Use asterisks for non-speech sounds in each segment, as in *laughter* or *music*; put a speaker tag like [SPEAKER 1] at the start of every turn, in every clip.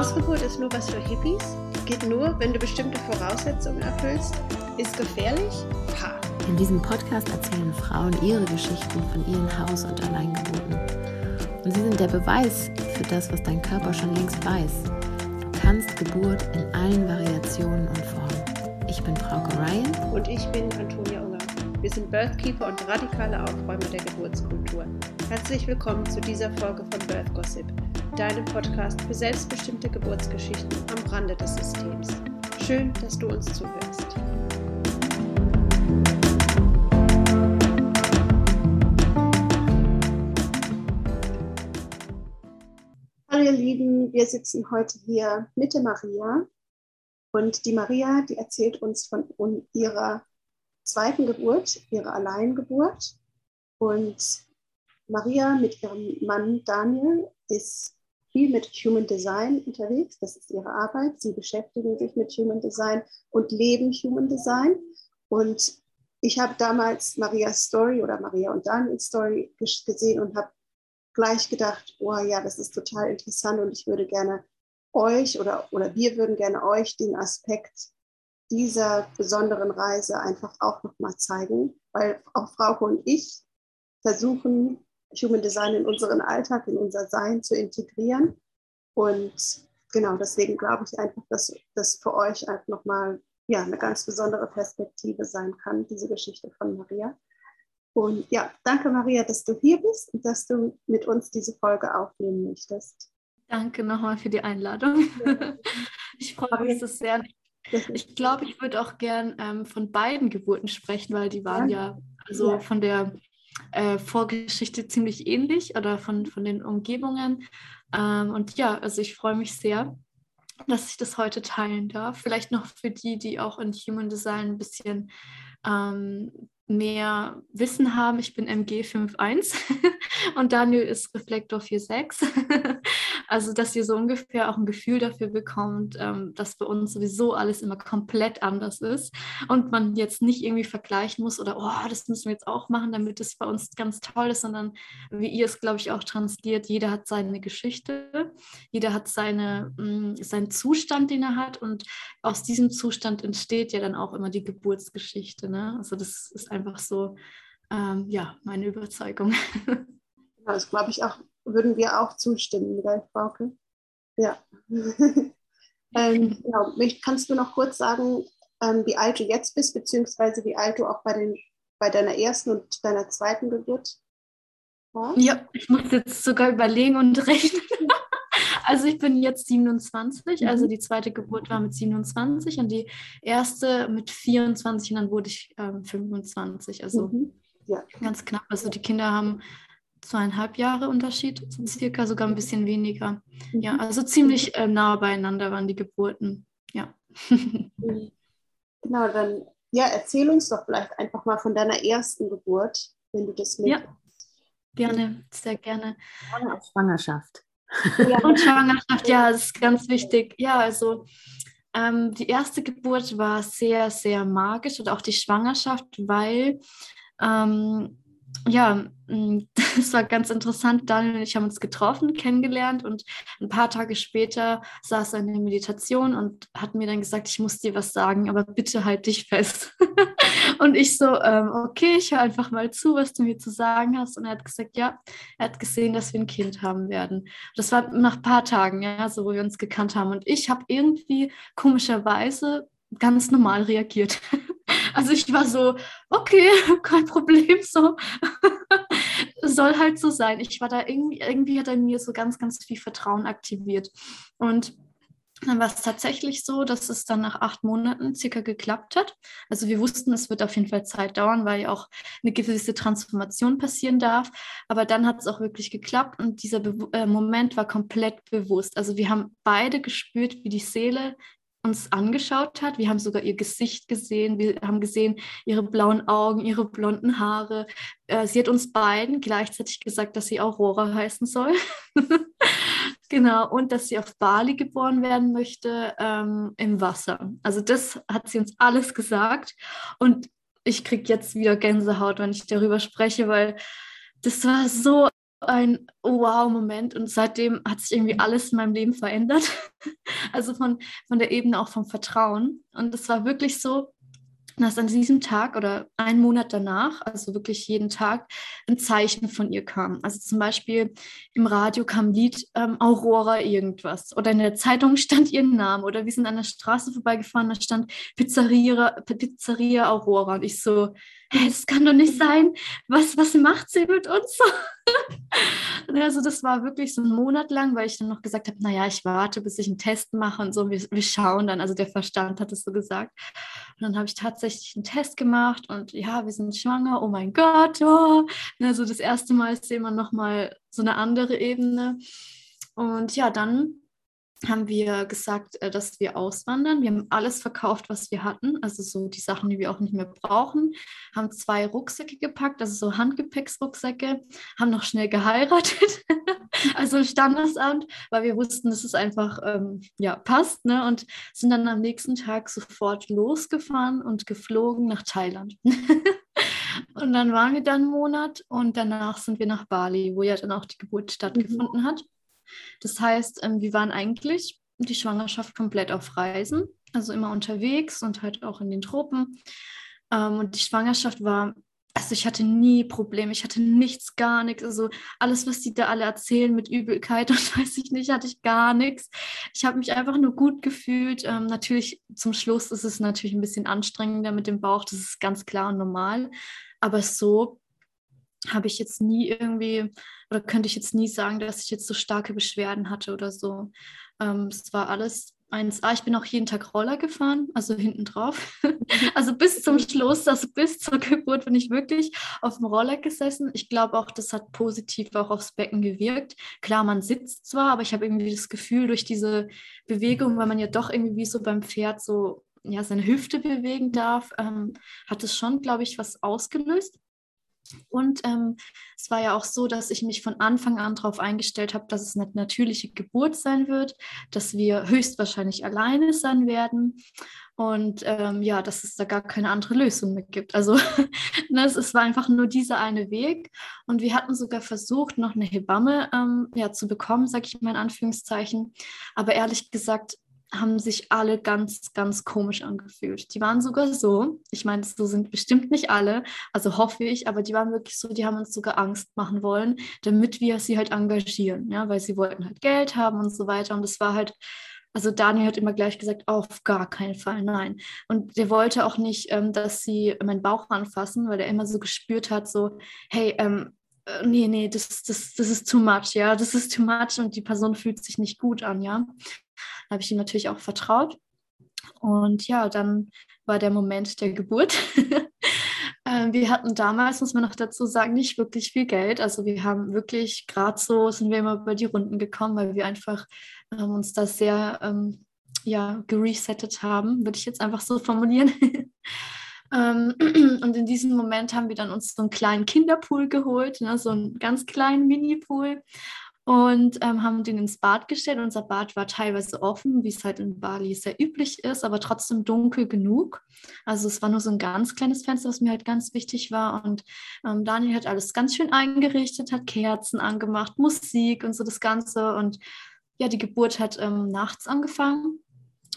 [SPEAKER 1] Hausgeburt ist nur was für Hippies, geht nur, wenn du bestimmte Voraussetzungen erfüllst, ist gefährlich. Ha.
[SPEAKER 2] In diesem Podcast erzählen Frauen ihre Geschichten von ihren Haus- und Alleingeburten. Und sie sind der Beweis für das, was dein Körper schon längst weiß. Du kannst Geburt in allen Variationen und Formen. Ich bin Frauke Ryan.
[SPEAKER 1] Und ich bin Antonia Unger. Wir sind Birthkeeper und radikale Aufräumer der Geburtskultur. Herzlich willkommen zu dieser Folge von Birth Gossip, deinem Podcast für selbstbestimmte Geburtsgeschichten am Rande des Systems. Schön, dass du uns zuhörst. Hallo ihr Lieben, wir sitzen heute hier mit der Maria und die Maria, die erzählt uns von ihrer zweiten Geburt, ihrer Alleingeburt und Maria mit ihrem Mann Daniel ist viel mit Human Design unterwegs. Das ist ihre Arbeit. Sie beschäftigen sich mit Human Design und leben Human Design. Und ich habe damals Marias Story oder Maria und Daniels Story gesehen und habe gleich gedacht, oh ja, das ist total interessant und ich würde gerne euch oder, oder wir würden gerne euch den Aspekt dieser besonderen Reise einfach auch nochmal zeigen, weil auch Frauke und ich versuchen, Human Design in unseren Alltag, in unser Sein zu integrieren. Und genau deswegen glaube ich einfach, dass das für euch einfach nochmal ja, eine ganz besondere Perspektive sein kann, diese Geschichte von Maria. Und ja, danke Maria, dass du hier bist und dass du mit uns diese Folge aufnehmen möchtest.
[SPEAKER 3] Danke nochmal für die Einladung. *laughs* Ich freue mich so sehr. Ich glaube, ich würde auch gern ähm, von beiden Geburten sprechen, weil die waren ja, ja also ja. von der äh, Vorgeschichte ziemlich ähnlich oder von, von den Umgebungen. Ähm, und ja, also ich freue mich sehr, dass ich das heute teilen darf. Vielleicht noch für die, die auch in Human Design ein bisschen ähm, mehr Wissen haben. Ich bin MG 5.1 *laughs* und Daniel ist Reflektor 4.6. *laughs* also, dass ihr so ungefähr auch ein Gefühl dafür bekommt, ähm, dass bei uns sowieso alles immer komplett anders ist und man jetzt nicht irgendwie vergleichen muss oder, oh, das müssen wir jetzt auch machen, damit es bei uns ganz toll ist, sondern wie ihr es, glaube ich, auch transliert, jeder hat seine Geschichte, jeder hat seine, mh, mm, seinen Zustand, den er hat und aus diesem Zustand entsteht ja dann auch immer die Geburtsgeschichte. Ne? Also, das ist einfach einfach so, ähm, ja, meine Überzeugung. *laughs*
[SPEAKER 1] Das glaube ich auch, würden wir auch zustimmen, gell, Frauke? Ja. *laughs* ähm, genau. Kannst du noch kurz sagen, ähm, wie alt du jetzt bist, beziehungsweise wie alt du auch bei, den, bei deiner ersten und deiner zweiten Geburt
[SPEAKER 3] warst? Ja, ich muss jetzt sogar überlegen und *laughs* rechnen. *laughs* Also ich bin jetzt 27, also mhm. die zweite Geburt war mit 27 und die erste mit 24 und dann wurde ich ähm, 25. Also mhm. ja. ganz knapp. Also die Kinder haben zweieinhalb Jahre Unterschied, circa sogar ein bisschen weniger. Mhm. Ja, also ziemlich äh, nah beieinander waren die Geburten. Ja. *laughs*
[SPEAKER 1] Genau, dann ja, erzähl uns doch vielleicht einfach mal von deiner ersten Geburt, wenn du das mit. Ja,
[SPEAKER 3] gerne, sehr gerne.
[SPEAKER 2] Ohne auf Schwangerschaft.
[SPEAKER 3] Ja, und Schwangerschaft, *laughs* ja, das ist ganz wichtig. Ja, also ähm, die erste Geburt war sehr, sehr magisch und auch die Schwangerschaft, weil ähm, ja, *laughs* es war ganz interessant. Daniel und ich haben uns getroffen, kennengelernt und ein paar Tage später saß er in der Meditation und hat mir dann gesagt, ich muss dir was sagen, aber bitte halt dich fest. *laughs* und ich so, ähm, okay, ich höre einfach mal zu, was du mir zu sagen hast. Und er hat gesagt, ja, er hat gesehen, dass wir ein Kind haben werden. Das war nach ein paar Tagen, ja, so wo wir uns gekannt haben. Und ich habe irgendwie komischerweise ganz normal reagiert. *laughs* Also ich war so, okay, *laughs* kein Problem, so. *laughs* Soll halt so sein. Ich war da irgendwie, irgendwie hat er mir so ganz, ganz viel Vertrauen aktiviert. Und dann war es tatsächlich so, dass es dann nach acht Monaten circa geklappt hat. Also wir wussten, es wird auf jeden Fall Zeit dauern, weil ja auch eine gewisse Transformation passieren darf. Aber dann hat es auch wirklich geklappt und dieser Be äh, Moment war komplett bewusst. Also wir haben beide gespürt, wie die Seele uns angeschaut hat. Wir haben sogar ihr Gesicht gesehen. Wir haben gesehen ihre blauen Augen, ihre blonden Haare. Äh, sie hat uns beiden gleichzeitig gesagt, dass sie Aurora heißen soll. *laughs* genau. Und dass sie auf Bali geboren werden möchte ähm, im Wasser. Also das hat sie uns alles gesagt. Und ich kriege jetzt wieder Gänsehaut, wenn ich darüber spreche, weil das war so ein Wow-Moment und seitdem hat sich irgendwie alles in meinem Leben verändert. *laughs* Also von, von der Ebene auch vom Vertrauen. Und es war wirklich so, dass an diesem Tag oder einen Monat danach, also wirklich jeden Tag, ein Zeichen von ihr kam. Also zum Beispiel im Radio kam ein Lied ähm, Aurora irgendwas oder in der Zeitung *laughs* stand ihr Name oder wir sind an der Straße vorbeigefahren, da stand Pizzeria, Pizzeria Aurora und ich so, das kann doch nicht sein. Was, was macht sie mit uns? *laughs* also das war wirklich so ein Monat lang, weil ich dann noch gesagt habe, naja, ich warte, bis ich einen Test mache und so, wir, wir schauen dann. Also der Verstand hat es so gesagt. Und dann habe ich tatsächlich einen Test gemacht und ja, wir sind schwanger, oh mein Gott. Oh. Also das erste Mal ist immer noch mal so eine andere Ebene. Und ja, dann haben wir gesagt, äh, dass wir auswandern. Wir haben alles verkauft, was wir hatten, also so die Sachen, die wir auch nicht mehr brauchen, haben zwei Rucksäcke gepackt, also so Handgepäcksrucksäcke, haben noch schnell geheiratet, *laughs* also im Standesamt, weil wir wussten, dass es einfach ähm, ja, passt, ne? und sind dann am nächsten Tag sofort losgefahren und geflogen nach Thailand. *laughs* und dann waren wir dann einen Monat und danach sind wir nach Bali, wo ja dann auch die Geburt stattgefunden mhm. hat. Das heißt, ähm, wir waren eigentlich die Schwangerschaft komplett auf Reisen, also immer unterwegs und halt auch in den Tropen. Ähm, und die Schwangerschaft war, also ich hatte nie Probleme, ich hatte nichts, gar nichts. Also alles, was die da alle erzählen mit Übelkeit *laughs* und weiß ich nicht, hatte ich gar nichts. Ich habe mich einfach nur gut gefühlt. Ähm, natürlich zum Schluss ist es natürlich ein bisschen anstrengender mit dem Bauch, das ist ganz klar und normal. Aber so habe ich jetzt nie irgendwie oder könnte ich jetzt nie sagen, dass ich jetzt so starke Beschwerden hatte oder so. Ähm, es war alles 1A. Ich bin auch jeden Tag Roller gefahren, also hinten drauf. *laughs* also bis zum Schluss, also bis zur Geburt bin ich wirklich auf dem Roller gesessen. Ich glaube auch, das hat positiv auch aufs Becken gewirkt. Klar, man sitzt zwar, aber ich habe irgendwie das Gefühl, durch diese Bewegung, weil man ja doch irgendwie wie so beim Pferd so ja, seine Hüfte bewegen darf, ähm, hat es schon, glaube ich, was ausgelöst. Und ähm, es war ja auch so, dass ich mich von Anfang an darauf eingestellt habe, dass es eine natürliche Geburt sein wird, dass wir höchstwahrscheinlich alleine sein werden und ähm, ja, dass es da gar keine andere Lösung mehr gibt. Also *laughs* ne, es, war einfach nur dieser eine Weg und wir hatten sogar versucht, noch eine Hebamme ähm, ja, zu bekommen, sage ich mal in Anführungszeichen. Aber ehrlich gesagt, haben sich alle ganz, ganz komisch angefühlt. Die waren sogar so, ich meine, so sind bestimmt nicht alle, also hoffe ich, aber die waren wirklich so, die haben uns sogar Angst machen wollen, damit wir sie halt engagieren, ja, weil sie wollten halt Geld haben und so weiter. Und es war halt, also Daniel hat immer gleich gesagt, auf gar keinen Fall, nein. Und der wollte auch nicht, ähm, dass sie meinen Bauch anfassen, weil er immer so gespürt hat, so, hey, ähm, äh, nee, nee, das, das, das ist too much, ja, das ist too much und die Person fühlt sich nicht gut an, ja. Da habe ich ihm natürlich auch vertraut. Und ja, dann war der Moment der Geburt. *laughs* Ähm, wir hatten damals, muss man noch dazu sagen, nicht wirklich viel Geld. Also wir haben wirklich, gerade so sind wir immer über die Runden gekommen, weil wir einfach ähm, uns da sehr ähm, ja, geresettet haben, würde ich jetzt einfach so formulieren. *laughs* ähm, *clears throat* und in diesem Moment haben wir dann uns so einen kleinen Kinderpool geholt, ne, so einen ganz kleinen Mini-Pool und ähm, haben den ins Bad gestellt. Unser Bad war teilweise offen, wie es halt in Bali sehr üblich ist, aber trotzdem dunkel genug. Also es war nur so ein ganz kleines Fenster, was mir halt ganz wichtig war. Und ähm, Daniel hat alles ganz schön eingerichtet, hat Kerzen angemacht, Musik und so das Ganze. Und ja, die Geburt hat ähm, nachts angefangen.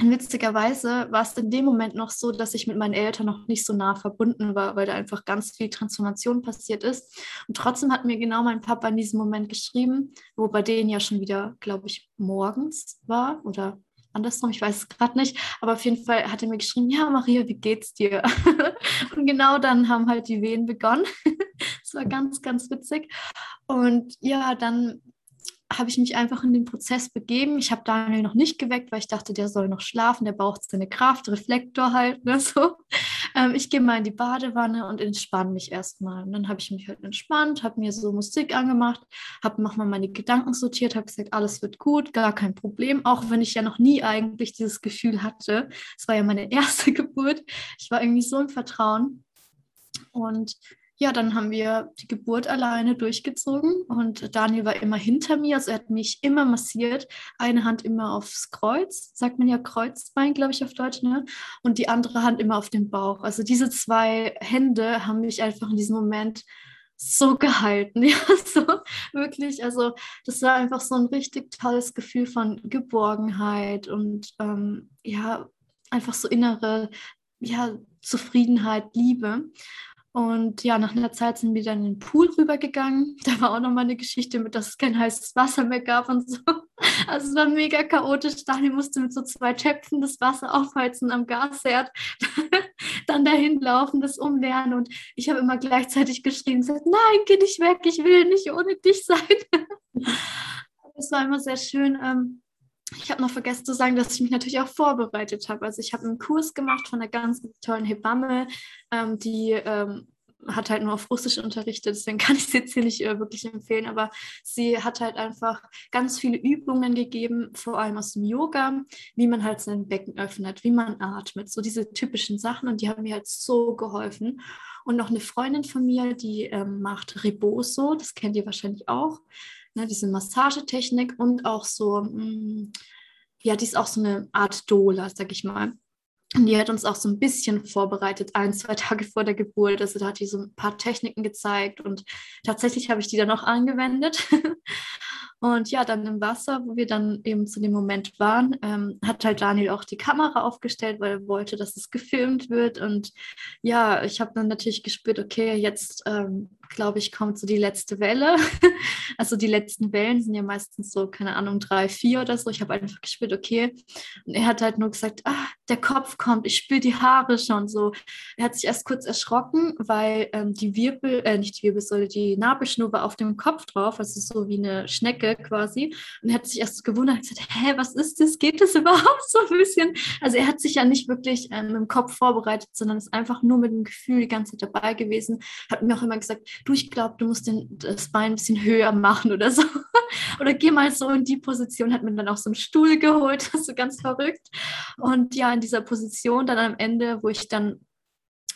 [SPEAKER 3] Witzigerweise war es in dem Moment noch so, dass ich mit meinen Eltern noch nicht so nah verbunden war, weil da einfach ganz viel Transformation passiert ist. Und trotzdem hat mir genau mein Papa in diesem Moment geschrieben, wo bei denen ja schon wieder, glaube ich, morgens war oder andersrum, ich weiß es gerade nicht, aber auf jeden Fall hat er mir geschrieben, ja Maria, wie geht's dir? *laughs* und genau dann haben halt die Wehen begonnen. *laughs* das war ganz, ganz witzig. Und ja, dann habe ich mich einfach in den Prozess begeben. Ich habe Daniel noch nicht geweckt, weil ich dachte, der soll noch schlafen, der braucht seine Kraft, Reflektor halt, ne, so. Ähm, ich gehe mal in die Badewanne und entspanne mich erstmal. Und dann habe ich mich halt entspannt, habe mir so Musik angemacht, habe nochmal meine Gedanken sortiert, habe gesagt, alles wird gut, gar kein Problem, auch wenn ich ja noch nie eigentlich dieses Gefühl hatte. Es war ja meine *laughs* erste Geburt. Ich war irgendwie so im Vertrauen. Und ja, dann haben wir die Geburt alleine durchgezogen und Daniel war immer hinter mir, also er hat mich immer massiert, eine Hand immer aufs Kreuz, sagt man ja Kreuzbein, glaube ich auf Deutsch, ne? Und die andere Hand immer auf den Bauch. Also diese zwei Hände haben mich einfach in diesem Moment so gehalten, *laughs* ja, so wirklich. Also das war einfach so ein richtig tolles Gefühl von Geborgenheit und ähm, ja, einfach so innere ja, Zufriedenheit, Liebe. Und ja, nach einer Zeit sind wir dann in den Pool rübergegangen. *laughs* Da war auch nochmal eine Geschichte mit, dass es kein heißes Wasser mehr gab und so. *laughs* Also es war mega chaotisch. Daniel musste mit so zwei Töpfen das Wasser aufheizen am Gasherd, *laughs* dann dahin laufen, das umlernen. Und ich habe immer gleichzeitig geschrien, gesagt, nein, geh nicht weg, ich will nicht ohne dich sein. Es war immer sehr schön. Ähm, ich habe noch vergessen zu sagen, dass ich mich natürlich auch vorbereitet habe. Also ich habe einen Kurs gemacht von einer ganz tollen Hebamme, ähm, die ähm, hat halt nur auf Russisch unterrichtet, deswegen *laughs* kann ich sie jetzt hier nicht äh, wirklich empfehlen, aber sie hat halt einfach ganz viele Übungen gegeben, vor allem aus dem Yoga, wie man halt sein Becken öffnet, wie man atmet, so diese typischen Sachen und die haben mir halt so geholfen. Und noch eine Freundin von mir, die ähm, macht Reboso, das kennt ihr wahrscheinlich auch ne, diese Massagetechnik und auch so, mh, mm, ja, die ist auch so eine Art Dola, sag ich mal. Die hat uns auch so ein bisschen vorbereitet, ein, zwei Tage vor der Geburt. Also da hat die so ein paar Techniken gezeigt und tatsächlich habe ich die dann auch angewendet. *laughs* Und ja, dann im Wasser, wo wir dann eben zu dem Moment waren, ähm, hat halt Daniel auch die Kamera aufgestellt, weil er wollte, dass es gefilmt wird. Und ja, ich habe dann natürlich gespürt, okay, jetzt ähm, glaube ich, kommt so die letzte Welle. *laughs* also die letzten Wellen sind ja meistens so, keine Ahnung, drei, vier oder so. Ich habe einfach gespürt, okay. Und er hat halt nur gesagt, ah, der Kopf kommt, ich spüre die Haare schon so. Er hat sich erst kurz erschrocken, weil ähm, die Wirbel, äh, nicht die Wirbelsäule, die Nabelschnur war auf dem Kopf drauf, also so wie eine Schnecke quasi. Und er hat sich erst gewundert, hat gesagt, hä, was ist das? Geht das *laughs* überhaupt so ein bisschen? Also er hat sich ja nicht wirklich ähm, im Kopf vorbereitet, sondern ist einfach nur mit dem Gefühl die ganze Zeit dabei gewesen. Hat mir auch immer gesagt, du, ich glaube, du musst den, das Bein ein bisschen höher machen oder so. *laughs* oder geh mal so in die Position, hat mir dann auch so einen Stuhl geholt, *laughs* so ganz verrückt. Und ja, in dieser Position dann am Ende, wo ich dann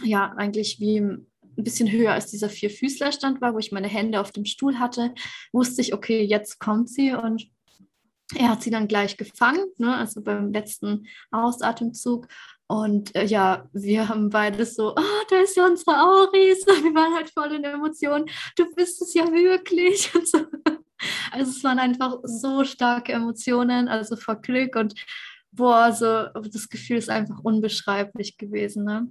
[SPEAKER 3] ja eigentlich wie ein bisschen höher als dieser Vierfüßlerstand war, wo ich meine Hände auf dem Stuhl hatte, wusste ich, okay, jetzt kommt sie und er hat sie dann gleich gefangen, ne, also beim letzten Ausatemzug. Und äh, ja, wir haben beide so, oh, da ist ja unsere Auris. Wir waren halt voll in der Emotion. Du bist es ja wirklich. *laughs* Und so. Also es waren einfach so starke Emotionen, also vor Glück und boah, so das Gefühl ist einfach unbeschreiblich gewesen. Ne?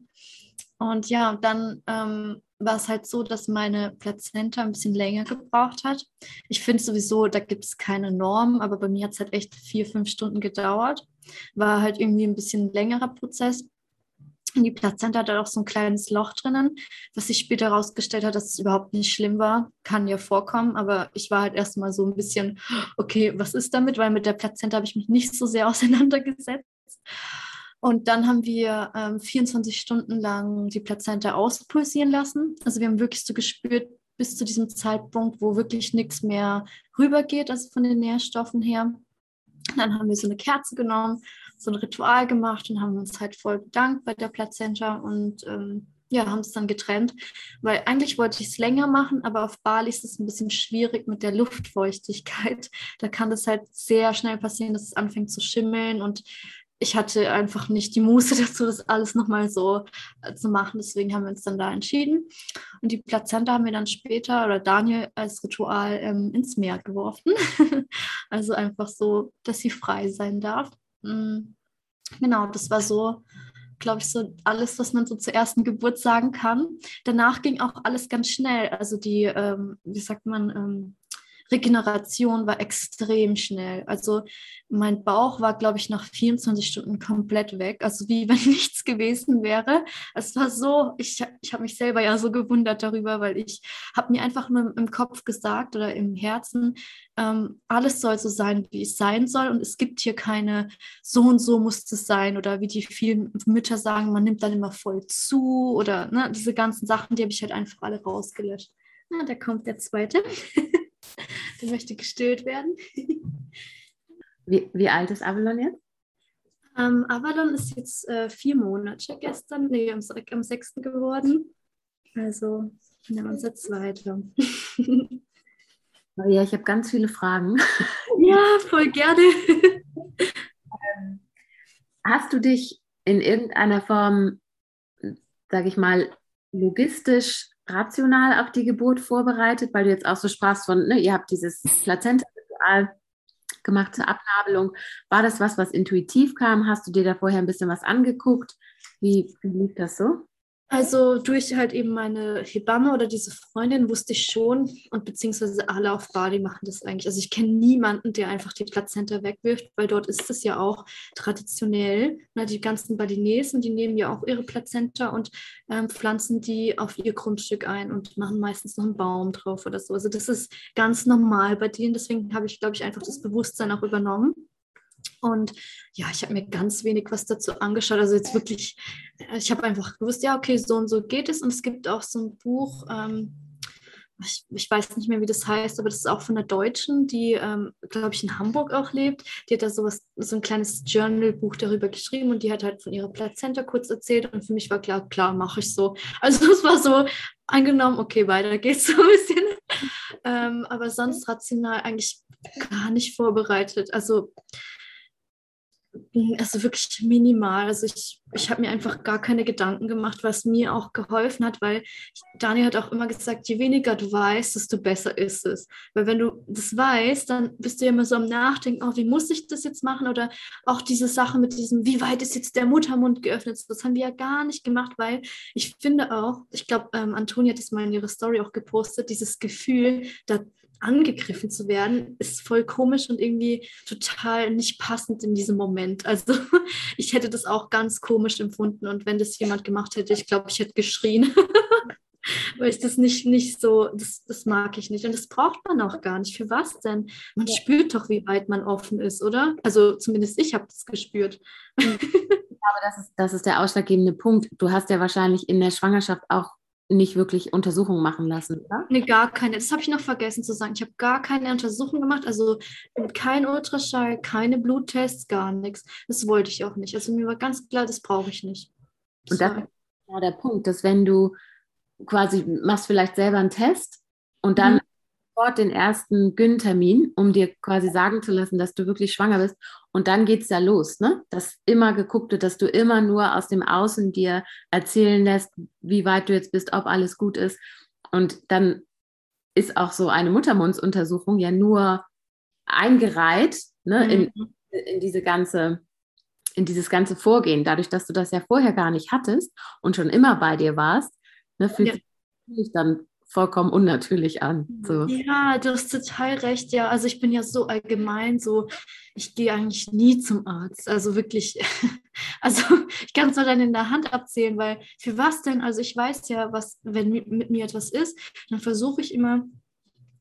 [SPEAKER 3] Und ja, dann ähm, war es halt so, dass meine Plazenta ein bisschen länger gebraucht hat. Ich finde sowieso, da gibt es keine Norm, aber bei mir hat es halt echt vier, fünf Stunden gedauert. War halt irgendwie ein bisschen längerer Prozess. Und die Plazenta hat auch so ein kleines Loch drinnen, was sich später herausgestellt hat, dass es überhaupt nicht schlimm war. Kann ja vorkommen, aber ich war halt erstmal so ein bisschen, okay, was ist damit? Weil mit der Plazenta habe ich mich nicht so sehr *laughs* auseinandergesetzt. Und dann haben wir ähm, 24 Stunden lang die Plazenta auspulsieren lassen. Also wir haben wirklich so gespürt, bis zu diesem Zeitpunkt, wo wirklich nichts mehr rübergeht, also von den Nährstoffen her. Dann haben wir so eine Kerze genommen, so ein Ritual gemacht und haben uns halt voll bedankt bei der Plazenta und ähm, ja, haben es dann getrennt, weil eigentlich wollte ich es länger machen, aber auf Bali ist es ein bisschen schwierig mit der Luftfeuchtigkeit. Da kann das halt sehr schnell passieren, dass es anfängt zu schimmeln und ich hatte einfach nicht die Muße *laughs* dazu, das alles nochmal so äh, zu machen. Deswegen haben wir uns dann da entschieden. Und die Plazenta haben wir dann später oder Daniel als Ritual ähm, ins Meer geworfen. *laughs* also einfach so, dass sie frei sein darf. Mhm. Genau, das war so, glaube ich, so alles, was man so zur ersten Geburt sagen kann. Danach ging auch alles ganz schnell. Also die, ähm, wie sagt man, ähm, Regeneration war extrem schnell. Also mein Bauch war, glaube ich, nach 24 Stunden komplett weg. Also wie wenn *laughs* nichts gewesen wäre. Es war so, ich, ich habe mich selber ja so gewundert darüber, weil ich habe mir einfach nur im Kopf gesagt oder im Herzen, ähm, alles soll so sein, wie es sein soll. Und es gibt hier keine, so und so muss es sein. Oder wie die vielen Mütter sagen, man nimmt dann immer voll zu. Oder ne, diese ganzen Sachen, die habe ich halt einfach alle rausgelöscht. Na, da kommt der zweite. *laughs* *laughs* Der möchte gestillt werden. *laughs*
[SPEAKER 2] Wie, wie alt ist Avalon jetzt?
[SPEAKER 3] Ähm, Avalon ist jetzt äh, vier Monate gestern, nee, am, am 6. geworden. Also, ja, unser zweiter.
[SPEAKER 2] ja, ich habe ganz viele Fragen. *laughs*
[SPEAKER 3] Ja, voll gerne.
[SPEAKER 2] Ähm, hast du dich in irgendeiner Form, sage ich mal, logistisch rational auf die Geburt vorbereitet, weil du jetzt auch so sprachst von, ne, ihr habt dieses *laughs* Plazenta-Ritual gemacht zur Abnabelung. War das was, was intuitiv kam? Hast du dir da vorher ein bisschen was angeguckt? Wie, wie lief das so?
[SPEAKER 3] Also durch halt eben meine Hebamme oder diese Freundin wusste ich schon und beziehungsweise alle auf Bali machen das eigentlich. Also ich kenne niemanden, der einfach die Plazenta wegwirft, weil dort ist es ja auch traditionell. Na, die ganzen Balinesen, die nehmen ja auch ihre Plazenta und ähm, pflanzen die auf ihr Grundstück ein und machen meistens noch einen Baum drauf oder so. Also das ist ganz normal bei denen. Deswegen habe ich, glaube ich, einfach das Bewusstsein auch übernommen. Und ja, ich habe mir ganz wenig was dazu angeschaut. Also jetzt wirklich, äh, ich habe einfach gewusst, ja, okay, so und so geht es. Und es gibt auch so ein Buch, ähm, ich, ich, weiß nicht mehr, wie das heißt, aber das ist auch von einer Deutschen, die, ähm, glaube ich, in Hamburg auch lebt. Die hat da sowas, so ein kleines Journal-Buch darüber geschrieben und die hat halt von ihrer Plazenta kurz erzählt und für mich war klar, klar, mache ich so. *laughs* Also es war so angenommen, okay, weiter geht's so ein bisschen. ähm, aber sonst rational eigentlich gar nicht vorbereitet. Also also wirklich minimal. Also ich, ich habe mir einfach gar keine Gedanken gemacht, was mir auch geholfen hat, weil Daniel hat auch immer gesagt, je weniger du weißt, desto besser ist es. Weil wenn du das weißt, dann bist du ja immer so am Nachdenken, oh, wie muss ich das jetzt machen? Oder auch diese Sache mit diesem, wie weit ist jetzt der Muttermund geöffnet? Das haben wir ja gar nicht gemacht, weil ich finde auch, ich glaube, ähm, Antonia hat das mal in ihrer Story auch gepostet, dieses Gefühl, da angegriffen zu werden, ist voll komisch und irgendwie total nicht passend in diesem Moment. Also *laughs* ich hätte das auch ganz komisch empfunden und wenn das jemand gemacht hätte, ich glaube, ich hätte geschrien. *laughs* Weil ich das nicht, nicht so, das, das mag ich nicht. Und das braucht man auch gar nicht. Für was denn? Man ja. spürt doch, wie weit man offen ist, oder? Also zumindest ich habe das gespürt.
[SPEAKER 2] Ich glaube, das ist, das ist der ausschlaggebende Punkt. Du hast ja wahrscheinlich in der Schwangerschaft auch nicht wirklich Untersuchungen machen lassen, oder?
[SPEAKER 3] Nee, gar keine. Das habe ich noch vergessen zu sagen. Ich habe gar keine Untersuchungen gemacht, also kein Ultraschall, keine Bluttests, gar nichts. Das wollte ich auch nicht. Also mir war ganz klar, das brauche ich nicht.
[SPEAKER 2] Und das ist genau der Punkt, dass wenn du quasi machst vielleicht selber einen Test und dann mhm sofort den ersten Gyn-Termin, um dir quasi sagen zu lassen, dass du wirklich schwanger bist. Und dann geht es ja los, ne? Das immer geguckte, dass du immer nur aus dem Außen dir erzählen lässt, wie weit du jetzt bist, ob alles gut ist. Und dann ist auch so eine Muttermundsuntersuchung ja nur eingereiht ne, mhm. in, in diese ganze in dieses ganze Vorgehen, dadurch, dass du das ja vorher gar nicht hattest und schon immer bei dir warst, ne, fühlt ja. sich dann vollkommen unnatürlich an. So.
[SPEAKER 3] Ja, du hast total recht. Ja, also ich bin ja so allgemein so, ich gehe eigentlich nie zum Arzt. Also wirklich, *laughs* also ich kann es nur dann in der Hand abzählen, weil für was denn? Also ich weiß ja, was, wenn mit mir etwas ist, dann versuche ich immer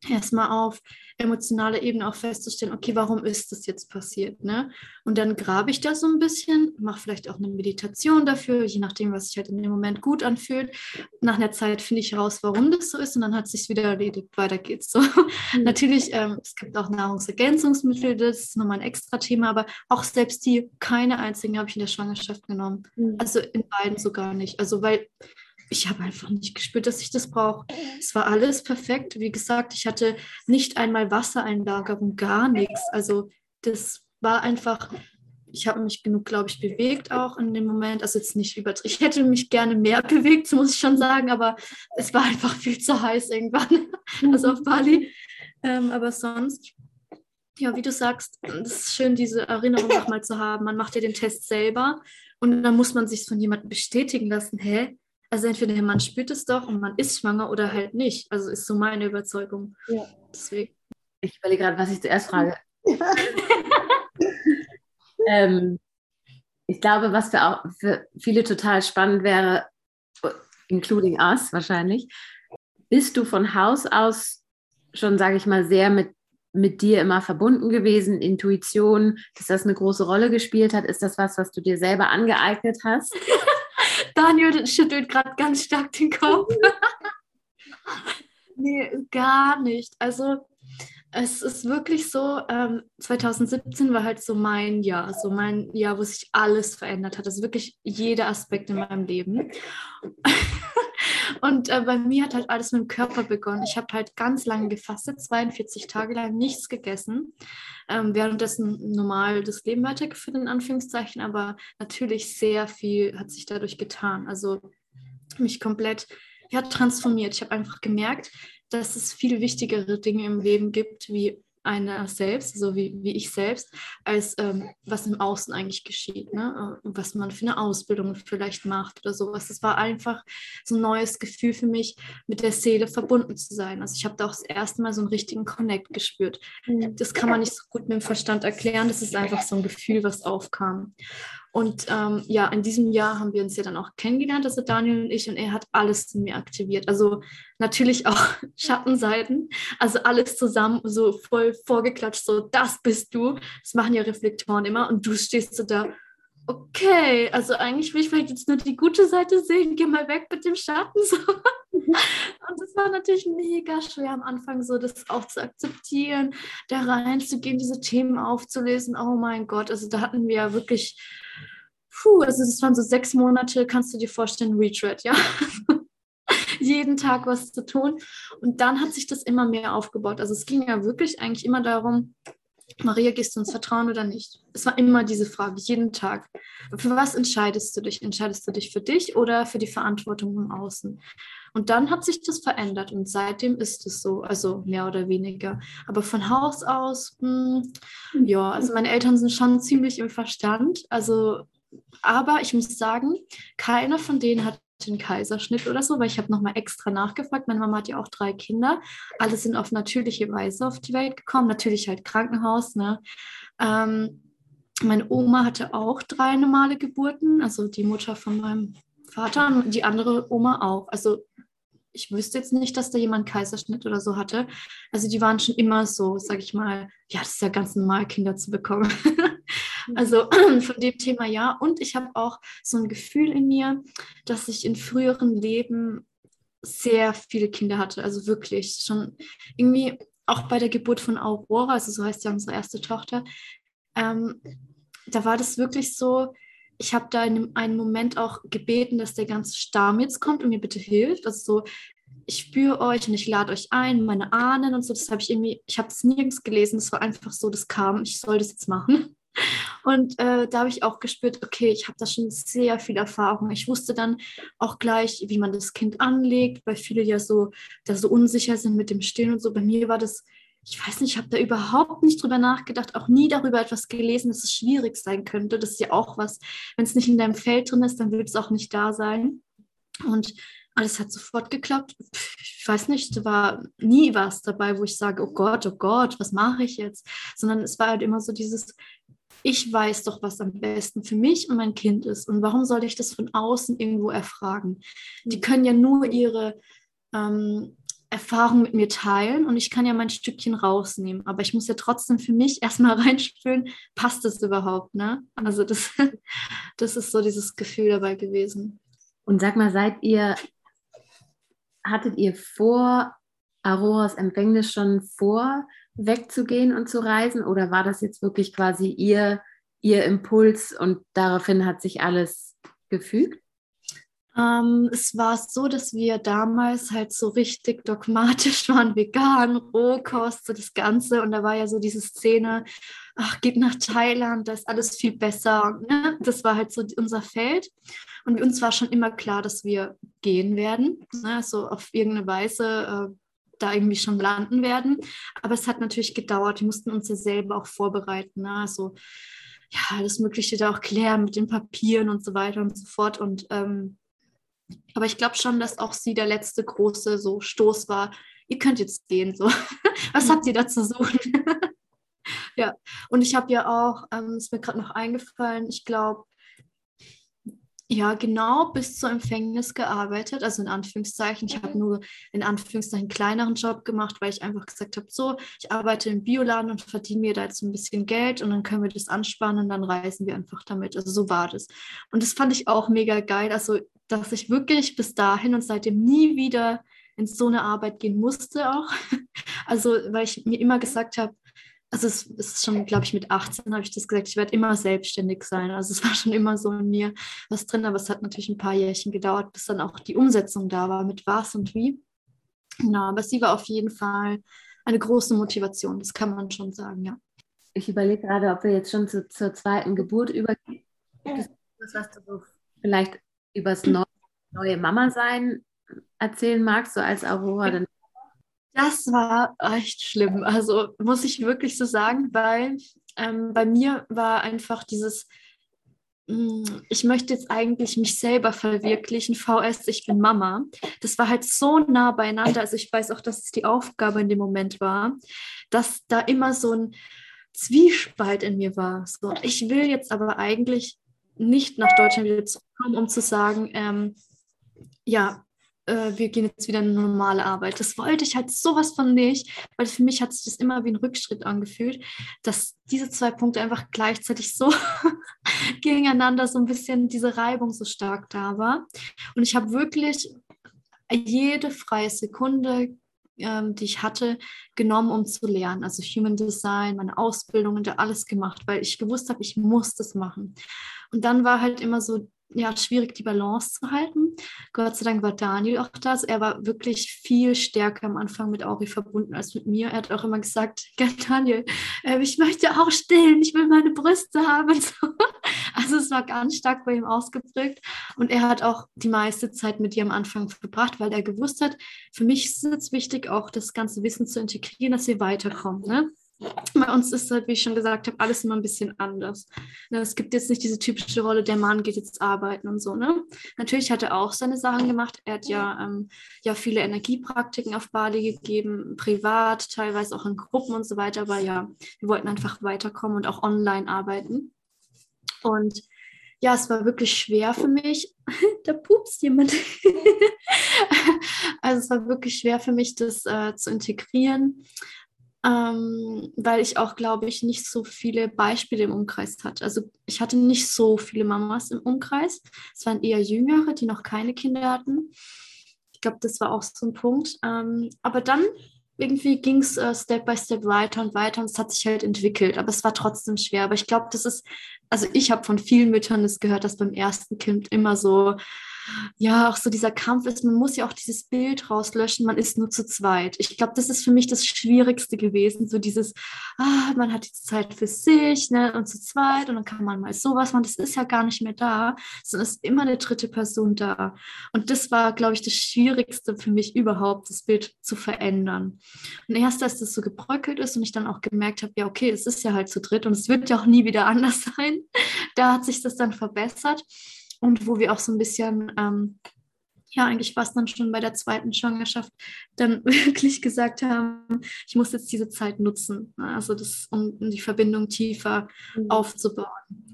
[SPEAKER 3] erstmal auf emotionaler Ebene auch festzustellen, okay, warum ist das jetzt passiert? Ne? Und dann grabe ich da so ein bisschen, mache vielleicht auch eine Meditation dafür, je nachdem, was sich halt in dem Moment gut anfühlt. Nach einer Zeit finde ich heraus, warum das so ist und dann hat es sich wieder erledigt. Weiter geht's so. Mhm. *laughs* Natürlich, ähm, es gibt auch Nahrungsergänzungsmittel, das ist nochmal ein extra Thema, aber auch selbst die, keine einzigen habe ich in der Schwangerschaft genommen. Mhm. Also in beiden sogar nicht. Also weil ich habe einfach nicht gespürt, dass ich das brauche. Es war alles perfekt. Wie gesagt, ich hatte nicht einmal Wassereinlagerung, gar nichts. Also das war einfach, ich habe mich genug, glaube ich, bewegt auch in dem Moment. Also jetzt nicht übertrieben. Ich hätte mich gerne mehr bewegt, muss ich schon sagen, aber es war einfach viel zu heiß irgendwann, *laughs* also auf Bali. Ähm, aber sonst, ja, wie du sagst, es ist schön, diese Erinnerung nochmal zu haben. Man macht ja den Test selber und dann muss man sich von jemandem bestätigen lassen, hä, also entweder man spürt es doch und man ist schwanger oder halt nicht. Also ist so meine Überzeugung. Ja. Deswegen.
[SPEAKER 2] Ich überlege gerade, was ich zuerst frage. *laughs* ähm, ich glaube, was für, auch, für viele total spannend wäre, including us wahrscheinlich, bist du von Haus aus schon, sage ich mal, sehr mit, mit dir immer verbunden gewesen, Intuition, dass das eine große Rolle gespielt hat? Ist das was, was du dir selber angeeignet hast? *laughs*
[SPEAKER 3] Daniel schüttelt gerade ganz stark den Kopf. *laughs* nee, gar nicht. Also es ist wirklich so, ähm, 2017 war halt so mein Jahr, so mein Jahr, wo sich alles verändert hat. Also wirklich jeder Aspekt in meinem Leben. Und äh, bei mir hat halt alles mit dem Körper begonnen. Ich habe halt ganz lange gefastet, 42 Tage lang nichts gegessen. Ähm, währenddessen normal das Leben weitergeführt, in Anführungszeichen, aber natürlich sehr viel hat sich dadurch getan. Also mich komplett ja, transformiert. Ich habe einfach gemerkt, dass es viel wichtigere Dinge im Leben gibt, wie einer selbst, so wie, wie ich selbst, als ähm, was im Außen eigentlich geschieht, ne? Äh, was man für eine Ausbildung vielleicht macht oder sowas. Das war einfach so ein neues Gefühl für mich, mit der Seele verbunden zu sein. Also ich habe da auch das erste Mal so einen richtigen Connect gespürt. Mhm. Das kann man nicht so gut mit dem Verstand erklären, das ist einfach so ein Gefühl, was aufkam. Und ähm, ja, in diesem Jahr haben wir uns ja dann auch kennengelernt, also Daniel und ich, und er hat alles in mir aktiviert. Also natürlich auch *laughs* Schattenseiten, also alles zusammen, so voll vorgeklatscht, so das bist du. Das machen ja Reflektoren immer und du stehst so da, okay, also eigentlich will ich vielleicht jetzt nur die gute Seite sehen, geh mal weg mit dem Schatten. So. *laughs* Und das war natürlich mega schwer am Anfang, so das auch zu akzeptieren, da reinzugehen, diese Themen aufzulesen. Oh mein Gott, also da hatten wir ja wirklich puh, also das waren so sechs Monate, kannst du dir vorstellen, Retreat, ja. *laughs* Jeden Tag was zu tun. Und dann hat sich das immer mehr aufgebaut. Also es ging ja wirklich eigentlich immer darum, Maria, gehst du uns vertrauen oder nicht? Es war immer diese Frage, jeden Tag. Für was entscheidest du dich? Entscheidest du dich für dich oder für die Verantwortung im Außen? Und dann hat sich das verändert und seitdem ist es so, also mehr oder weniger. Aber von Haus aus, mh, hm, ja, also meine Eltern sind schon ziemlich im Verstand. Also aber ich muss sagen, keiner von denen hat den Kaiserschnitt oder so, weil ich habe nochmal extra nachgefragt. Meine Mama hat ja auch drei Kinder. Alle sind auf natürliche Weise auf die Welt gekommen. Natürlich halt Krankenhaus. Ne? Ähm, meine Oma hatte auch drei normale Geburten, also die Mutter von meinem Vater und die andere Oma auch. Also ich wüsste jetzt nicht, dass da jemand Kaiserschnitt oder so hatte. Also die waren schon immer so, sage ich mal, ja, das ist ja ganz normal, Kinder zu bekommen. *laughs* also *clears throat* von dem Thema ja. Und ich habe auch so ein Gefühl in mir, dass ich in früheren Leben sehr viele Kinder hatte. Also wirklich schon irgendwie auch bei der Geburt von Aurora, also so heißt ja unsere erste Tochter, ähm, da war das wirklich so, ich habe da in einem Moment auch gebeten, dass der ganze Stamm jetzt kommt und mir bitte hilft. Also so, ich spüre euch und ich lade euch ein, meine Ahnen und so. Das habe ich irgendwie, ich habe es nirgends gelesen. Es war einfach so, das kam, ich soll das jetzt machen. Und äh, da habe ich auch gespürt, okay, ich habe da schon sehr viel Erfahrung. Ich wusste dann auch gleich, wie man das Kind anlegt, weil viele ja so, da so unsicher sind mit dem Stillen und so. Bei mir war das ich weiß nicht, ich habe da überhaupt nicht drüber nachgedacht, auch nie darüber etwas gelesen, dass es schwierig sein könnte. Das ist ja auch was, wenn es nicht in deinem Feld drin ist, dann wird es auch nicht da sein. Und alles hat sofort geklappt. Ich weiß nicht, da war nie was dabei, wo ich sage, oh Gott, oh Gott, was mache ich jetzt? Sondern es war halt immer so dieses, ich weiß doch, was am besten für mich und mein Kind ist. Und warum soll ich das von außen irgendwo erfragen? Die können ja nur ihre ähm, Erfahrung mit mir teilen und ich kann ja mein Stückchen rausnehmen. Aber ich muss ja trotzdem für mich erstmal *laughs* reinspüren, passt das überhaupt, ne? Also das, *laughs* das ist so dieses Gefühl dabei gewesen.
[SPEAKER 2] Und sag mal, seid ihr, hattet ihr vor Auroras Empfängnis schon vor, wegzugehen und zu reisen? Oder war das jetzt wirklich quasi ihr, ihr Impuls und daraufhin hat sich alles gefügt?
[SPEAKER 3] Ähm, es war so, dass wir damals halt so richtig dogmatisch *laughs* waren, vegan, Rohkost, so das Ganze. Und da war ja so diese Szene, ach, geht nach Thailand, da ist alles viel besser. Ne? Das war halt so unser Feld. Und uns war schon immer klar, dass wir gehen werden, ne? so auf irgendeine Weise. Da irgendwie schon landen werden. Aber es hat natürlich gedauert. Wir mussten uns ja selber auch vorbereiten. Ne? Also ja, alles Mögliche da auch klären mit den Papieren und so weiter und so fort. Und ähm, aber ich glaube schon, dass auch sie der letzte große so Stoß war. Ihr könnt jetzt gehen. So, *laughs* was habt ihr da zu suchen? *laughs* ja, und ich habe ja auch, ähm, ist mir gerade noch eingefallen, ich glaube, ja, genau bis zur Empfängnis gearbeitet, also in Anführungszeichen. Ich habe nur in Anführungszeichen einen kleineren Job gemacht, weil ich einfach gesagt habe, so, ich arbeite im Bioladen und verdiene mir da jetzt ein bisschen Geld und dann können wir das ansparen und dann reisen wir einfach damit. Also so war das. Und das fand ich auch mega geil. Also dass ich wirklich bis dahin und seitdem nie wieder in so eine Arbeit gehen musste auch. *laughs* Also, weil ich mir immer gesagt habe, also es ist schon, glaube ich, mit 18 habe ich das gesagt, ich werde immer selbstständig sein. Also es war schon immer so in mir was drin, aber es hat natürlich ein paar Jährchen gedauert, bis dann auch die Umsetzung da war, mit was und wie. Genau, aber sie war auf jeden Fall eine große Motivation, das kann man schon sagen, ja.
[SPEAKER 2] Ich überlege gerade, ob wir jetzt schon zu, zur zweiten Geburt übergehen. Das, was du so vielleicht übers neue, neue Mama sein erzählen magst, so als Aurora? Denn
[SPEAKER 3] das war echt schlimm. Also muss ich wirklich so sagen, weil ähm, bei mir war einfach dieses, mh, mm, ich möchte jetzt eigentlich mich selber verwirklichen, VS, ich bin Mama. Das war halt so nah beieinander. Also ich weiß auch, dass es die Aufgabe in dem Moment war, dass da immer so ein Zwiespalt in mir war. So, ich will jetzt aber eigentlich nicht nach Deutschland wieder zurückkommen, um zu sagen, ähm, ja, äh, wir gehen jetzt wieder in eine normale Arbeit. Das wollte ich halt sowas von nicht, weil für mich hat sich das immer wie ein Rückschritt angefühlt, dass diese zwei Punkte einfach gleichzeitig so *laughs* gegeneinander so ein bisschen diese Reibung so stark da war. Und ich habe wirklich jede freie Sekunde ähm, die ich hatte, genommen, um zu lernen. Also Human Design, meine Ausbildung und alles gemacht, weil ich gewusst habe, ich muss das machen. Und dann war halt immer so ja, schwierig, die Balance zu halten. Gott sei Dank war Daniel auch da. Also er war wirklich viel stärker am Anfang mit Auri verbunden als mit mir. Er hat auch immer gesagt, *laughs* Daniel, äh, ich möchte auch stillen, ich will meine Brüste haben. *laughs* Also es war ganz stark bei ihm ausgeprägt. Und er hat auch die meiste Zeit mit ihr am Anfang verbracht, weil er gewusst hat, für mich ist es wichtig, auch das ganze Wissen zu integrieren, dass wir weiterkommen. Ne? Bei uns ist halt, wie ich schon gesagt habe, alles immer ein bisschen anders. Ne, es gibt jetzt nicht diese typische Rolle, der Mann geht jetzt arbeiten und so. Ne? Natürlich hat er auch seine Sachen gemacht. Er hat ja, ähm, ja viele Energiepraktiken auf Bali gegeben, privat, teilweise auch in Gruppen und so weiter. Aber ja, wir wollten einfach weiterkommen und auch online arbeiten. Und ja, es war wirklich schwer für mich. *laughs* da pupst jemand. *laughs* also es war wirklich schwer für mich, das äh, zu integrieren ähm, weil ich auch, glaube ich, nicht so viele Beispiele im Umkreis hatte. Also ich hatte nicht so viele Mamas im Umkreis. Es waren eher Jüngere, die noch keine Kinder hatten. Ich glaube, das war auch so ein Punkt. Ähm, aber dann irgendwie ging es äh, Step by Step weiter und weiter und es hat sich halt entwickelt. Aber es war trotzdem schwer. Aber ich glaube, das ist, also ich habe von vielen Müttern das gehört, dass beim ersten Kind immer so ja auch so dieser Kampf ist, man muss ja auch dieses Bild rauslöschen, man ist nur zu zweit. Ich glaube, das ist für mich das Schwierigste gewesen, so dieses, ah, man hat die Zeit für sich ne, und zu zweit und dann kann man mal sowas machen, das ist ja gar nicht mehr da, sondern es ist immer eine dritte Person da. Und das war, glaube ich, das Schwierigste für mich überhaupt, das Bild zu verändern. Und erst als das so gebröckelt ist und ich dann auch gemerkt habe, ja, okay, es ist ja halt zu dritt und es wird ja auch nie wieder *laughs* anders sein, da hat sich das dann verbessert und wo wir auch so ein bisschen, ähm, ja, eigentlich war es dann schon bei der zweiten Schwangerschaft, dann *laughs* wirklich gesagt haben, ich muss jetzt diese Zeit nutzen, ne? also das, um, die Verbindung tiefer mhm. aufzubauen.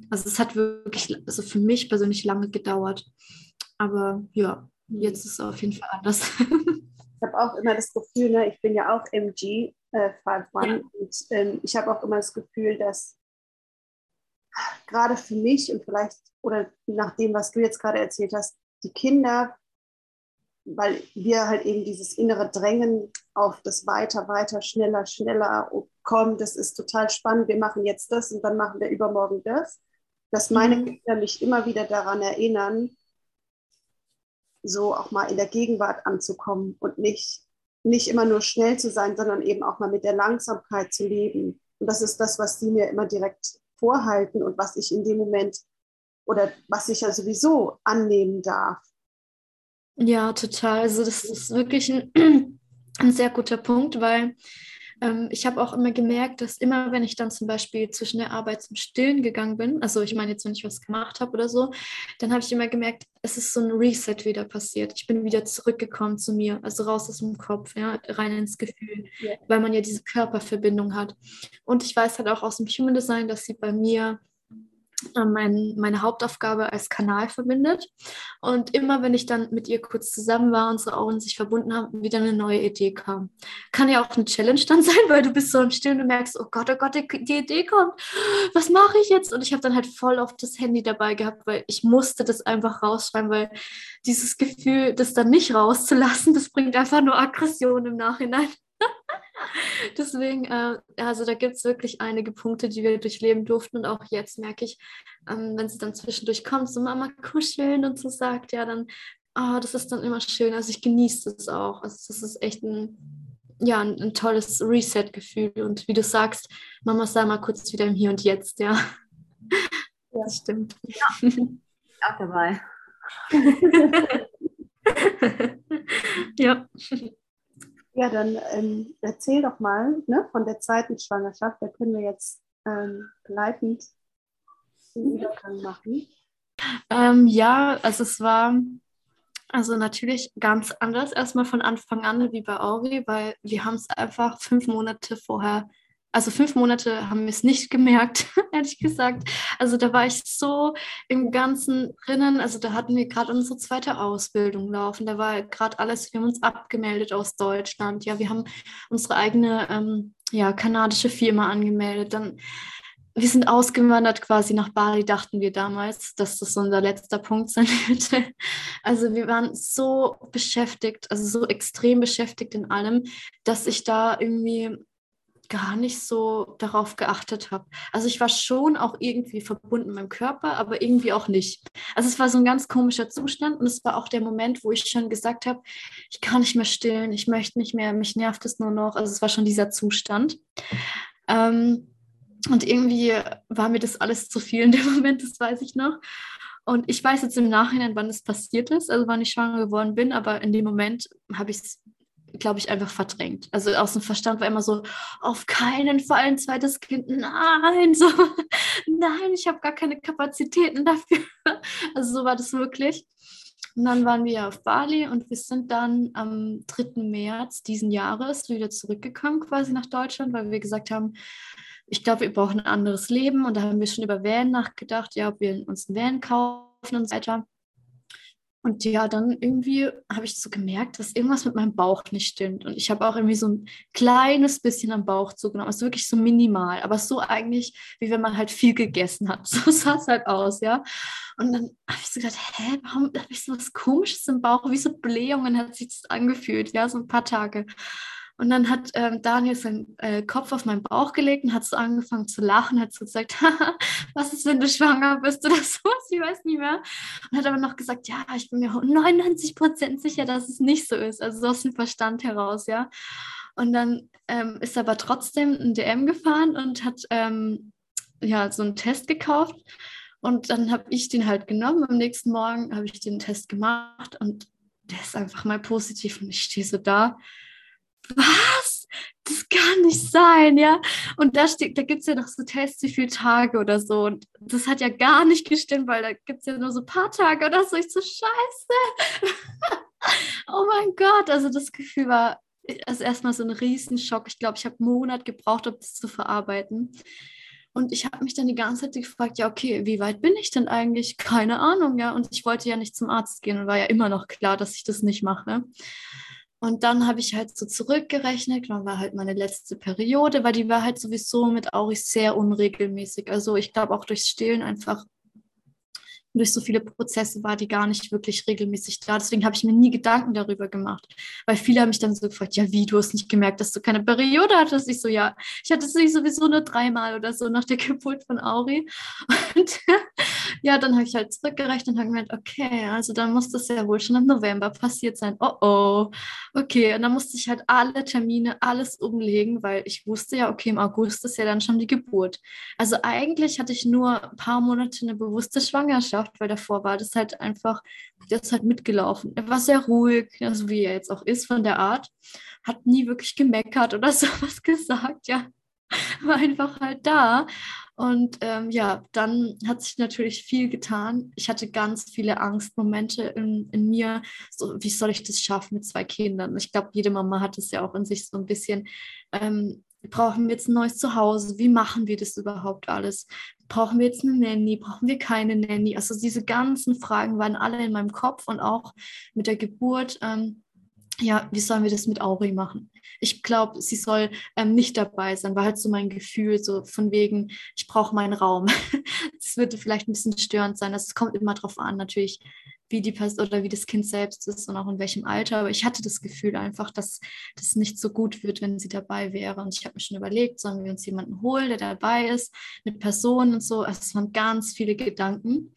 [SPEAKER 3] Also es hat wirklich, also für mich persönlich lange gedauert. Aber ja, jetzt ist es auf jeden Fall anders. *laughs*
[SPEAKER 1] ich habe auch immer das Gefühl, ne, ich bin ja auch MG äh, 5 ja. und ähm, ich habe auch immer das Gefühl, dass gerade für mich und vielleicht, oder nach dem, was du jetzt gerade erzählt hast, die Kinder, weil wir halt eben dieses innere Drängen auf das weiter, weiter, schneller, schneller oh, kommen, das ist total spannend, wir machen jetzt das und dann machen wir übermorgen das, dass meine mhm. Kinder mich immer wieder daran erinnern, so auch mal in der Gegenwart anzukommen und nicht, nicht immer nur schnell zu sein, sondern eben auch mal mit der Langsamkeit zu leben. Und das ist das, was sie mir immer direkt vorhalten und was ich in dem Moment oder was ich ja sowieso annehmen darf.
[SPEAKER 3] Ja, total. Also das ist wirklich ein, *clears throat* ein sehr guter Punkt, weil ähm, ich habe auch immer gemerkt, dass immer, wenn ich dann zum Beispiel zwischen der Arbeit zum Stillen gegangen bin, also ich meine jetzt, wenn ich was gemacht habe oder so, dann habe ich immer gemerkt, es ist so ein Reset wieder passiert. Ich bin wieder zurückgekommen zu mir, also raus aus dem Kopf, ja, rein ins Gefühl, ja. weil man ja diese Körperverbindung hat. Und ich weiß halt auch aus dem Human Design, dass sie bei mir mein, meine Hauptaufgabe als Kanal verbindet. Und immer, wenn ich dann mit ihr kurz zusammen war, unsere Augen sich verbunden haben, wieder eine neue Idee kam. Kann ja auch eine Challenge dann *laughs* sein, weil du bist so im Stillen und merkst, oh Gott, oh Gott, die, die Idee kommt. Was mache ich jetzt? Und ich habe dann halt voll auf das Handy dabei gehabt, weil ich musste das einfach rausschreiben, weil dieses Gefühl, das dann nicht rauszulassen, das bringt einfach nur Aggression im Nachhinein. *laughs* Deswegen, äh, also da gibt es wirklich einige Punkte, die wir durchleben durften. Und auch jetzt merke ich, ähm, wenn sie dann zwischendurch kommt, so Mama kuscheln und so sagt, ja, dann, oh, das ist dann immer schön. Also ich genieße es auch. Also das ist echt ein, ja, ein, ein tolles Reset-Gefühl. Und wie du sagst, Mama sei mal kurz wieder im Hier und Jetzt, ja. Ja, das stimmt. Ja,
[SPEAKER 2] auch dabei. *laughs*
[SPEAKER 1] Ja, *laughs* dann ähm, erzähl doch mal ne, von der zweiten Schwangerschaft. Da können wir jetzt ähm, begleitend den Übergang machen.
[SPEAKER 3] Ähm, ja, also es war also natürlich ganz anders erstmal von Anfang an wie bei Auri, weil wir haben es einfach fünf Monate vorher, also fünf Monate haben wir es nicht gemerkt, *laughs* ehrlich gesagt. Also da war ich so im Ganzen drinnen, also da hatten wir gerade unsere zweite Ausbildung laufen, da war gerade alles, wir haben uns abgemeldet aus Deutschland, ja, wir haben unsere eigene ähm, ja, kanadische Firma angemeldet, dann wir sind ausgewandert quasi nach Bali, dachten wir damals, dass das unser letzter Punkt sein *laughs* würde. Also wir waren so beschäftigt, also so extrem beschäftigt in allem, dass ich da irgendwie gar nicht so darauf geachtet habe. Also ich war schon auch irgendwie verbunden mit meinem Körper, aber irgendwie auch nicht. Also es war so ein ganz komischer Zustand und es war auch der Moment, wo ich schon gesagt habe, ich kann nicht mehr stillen, ich möchte nicht mehr, mich nervt es nur noch. Also es war schon dieser Zustand. Ähm, und irgendwie war mir das alles zu viel in dem *laughs* Moment, das weiß ich noch. Und ich weiß jetzt im Nachhinein, wann es passiert ist, also wann ich schwanger geworden bin, aber in dem Moment habe ich es, glaube ich, einfach verdrängt. Also aus dem Verstand war immer so, auf keinen Fall ein zweites Kind, nein, *laughs* so, nein, ich habe gar keine Kapazitäten dafür. *laughs* Also so war das wirklich. Und dann waren wir auf Bali und wir sind dann am 3. März diesen Jahres wieder zurückgekommen, quasi nach Deutschland, weil wir gesagt haben, ich glaube, wir brauchen ein anderes Leben. Und da haben wir schon über Van nachgedacht, ja, ob wir uns einen Van kaufen und so weiter. Und ja, dann irgendwie habe ich so gemerkt, dass irgendwas mit meinem Bauch nicht stimmt. Und ich habe auch irgendwie so ein kleines bisschen am Bauch zugenommen. Also wirklich so minimal, aber so eigentlich, wie wenn man halt viel gegessen hat. *laughs* So sah es halt aus, ja. Und dann habe ich so gedacht, hä, warum habe ich so was Komisches im Bauch? Wie so Blähungen hat sich das angefühlt, ja, so ein paar Tage. Und dann hat ähm, Daniel seinen äh, Kopf auf meinen Bauch gelegt und hat so angefangen zu lachen, hat so gesagt, *laughs* was ist, wenn du schwanger bist oder *laughs* sowas, ich weiß nicht mehr. Und hat aber noch gesagt, ja, ich bin mir 99 Prozent sicher, dass es nicht so ist, also so aus dem Verstand heraus, ja. Und dann ähm, ist er aber trotzdem ein DM gefahren und hat ähm, ja so einen Test gekauft. Und dann habe ich den halt genommen. Am nächsten Morgen habe ich den Test gemacht und der ist einfach mal positiv und ich stehe so da was? Das kann nicht sein, ja. Und da da gibt es ja noch so Tests, wie viele Tage oder so. Und das hat ja gar nicht gestimmt, weil da gibt es ja nur so ein paar Tage oder so. Ich so, scheiße. *laughs* oh mein Gott. Also das Gefühl war also erstmal so ein Riesenschock. Ich glaube, ich habe einen Monat gebraucht, um das zu verarbeiten. Und ich habe mich dann die ganze Zeit gefragt, ja, okay, wie weit bin ich denn eigentlich? Keine Ahnung, ja. Und ich wollte ja nicht zum Arzt gehen und war ja immer noch klar, dass ich das nicht mache. Und dann habe ich halt so zurückgerechnet, dann war halt meine letzte Periode, weil die war halt sowieso mit Auris sehr unregelmäßig. Also ich glaube auch durchs Stillen einfach durch so viele Prozesse war die gar nicht wirklich regelmäßig da. Deswegen habe ich mir nie Gedanken darüber gemacht. Weil viele haben mich dann so gefragt, ja, wie, du hast nicht gemerkt, dass du keine Periode hattest? Ich so, ja, ich hatte es sowieso nur dreimal oder so nach der Geburt von Auri. *laughs* Und ja, dann habe ich halt zurückgerechnet und habe gemerkt, okay, also dann muss das ja wohl schon im November passiert sein. Oh oh. Okay, und dann musste ich halt alle Termine, alles umlegen, weil ich wusste ja, okay, im August ist ja dann schon die Geburt. Also eigentlich hatte ich nur ein paar Monate eine bewusste Schwangerschaft geschafft, weil davor war das halt einfach, der ist halt mitgelaufen. Er war sehr ruhig, also wie er jetzt auch ist von der Art, hat nie wirklich gemeckert oder *laughs* sowas gesagt, ja. War einfach halt da. Und ähm, ja, dann hat sich natürlich viel getan. Ich hatte ganz viele Angstmomente in, in mir. So, wie soll ich das schaffen mit zwei Kindern? Ich glaube, jede Mama hat es ja auch in sich so ein bisschen. Ähm, brauchen wir jetzt ein neues Zuhause? Wie machen wir das überhaupt alles? Brauchen wir jetzt eine Nanny, brauchen wir keine Nanny? Also diese ganzen Fragen waren alle in meinem Kopf und auch mit der Geburt. Ähm, ja, wie sollen wir das mit Auri machen? Ich glaube, sie soll ähm, nicht dabei sein, war halt so mein Gefühl, so von wegen, ich brauche meinen Raum. *laughs* Das würde vielleicht ein bisschen störend sein. Also es kommt immer darauf an, natürlich, wie die Person oder wie das Kind selbst ist und auch in welchem Alter. Aber ich hatte das Gefühl einfach, dass das nicht so gut wird, wenn sie dabei wäre. Und ich habe mir schon überlegt, sollen wir uns jemanden holen, der dabei ist, mit Personen und so. Also es waren ganz viele Gedanken.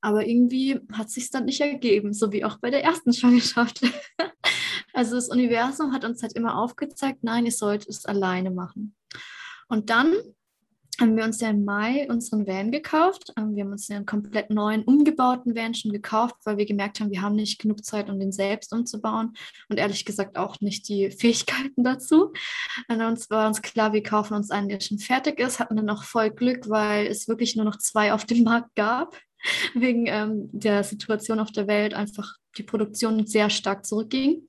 [SPEAKER 3] Aber irgendwie hat sich dann nicht ergeben, so wie auch bei der ersten *laughs* Schwangerschaft. also das Universum hat uns halt immer aufgezeigt, nein, ihr sollt es alleine machen. Und dann haben wir uns ja im Mai unseren Van gekauft. Ähm, wir haben uns einen komplett neuen, umgebauten Van schon gekauft, weil wir gemerkt haben, wir haben nicht genug Zeit, um den selbst umzubauen und ehrlich gesagt auch nicht die Fähigkeiten dazu. Und uns war uns klar, wir kaufen uns einen, der schon fertig ist, hatten dann auch voll Glück, weil es wirklich nur noch zwei auf dem Markt gab, *laughs* wegen ähm, der Situation auf der Welt einfach die Produktion sehr stark zurückging.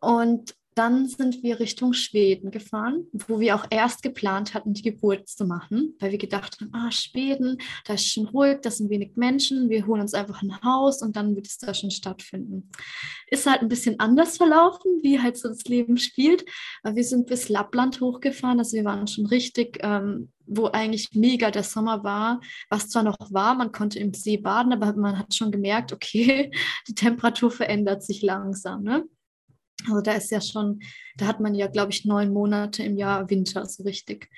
[SPEAKER 3] Und dann sind wir Richtung Schweden gefahren, wo wir auch erst geplant hatten, die Geburt zu machen, weil wir gedacht haben, ah, Schweden, da ist schon ruhig, da sind wenig Menschen, wir holen uns einfach ein Haus und dann wird es da schon stattfinden. Ist halt ein bisschen anders verlaufen, wie halt so das Leben spielt. Aber wir sind bis Lappland hochgefahren, also wir waren schon richtig, ähm, wo eigentlich mega der Sommer war, was zwar noch war, man konnte im See baden, aber man hat schon gemerkt, okay, *laughs* die Temperatur verändert sich langsam. Ne? Also da ist ja schon, da hat man ja, glaube ich, neun Monate im Jahr Winter, so richtig.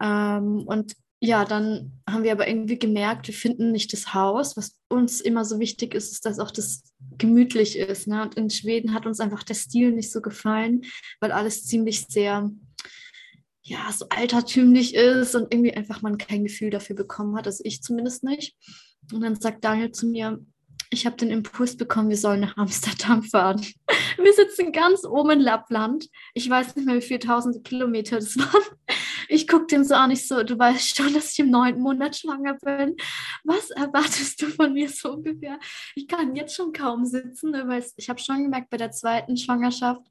[SPEAKER 3] Ähm, und ja, dann haben wir aber irgendwie gemerkt, wir finden nicht das Haus. Was uns immer so wichtig ist, ist, dass auch das gemütlich ist. Ne? Und in Schweden hat uns einfach der Stil nicht so gefallen, weil alles ziemlich sehr, ja, so altertümlich ist und irgendwie einfach man kein Gefühl dafür bekommen hat, also ich zumindest nicht. Und dann sagt Daniel zu mir, ich habe den Impuls bekommen, wir sollen nach Amsterdam fahren. *laughs* Wir sitzen ganz oben in Lappland. Ich weiß nicht mehr, wie viele tausende Kilometer das *laughs* waren. Ich gucke dem so an, ich so, du weißt schon, dass ich im neunten Monat schwanger bin. Was erwartest du von mir so ungefähr? Ich kann jetzt schon kaum sitzen, ne, weil ich habe schon gemerkt, bei der zweiten Schwangerschaft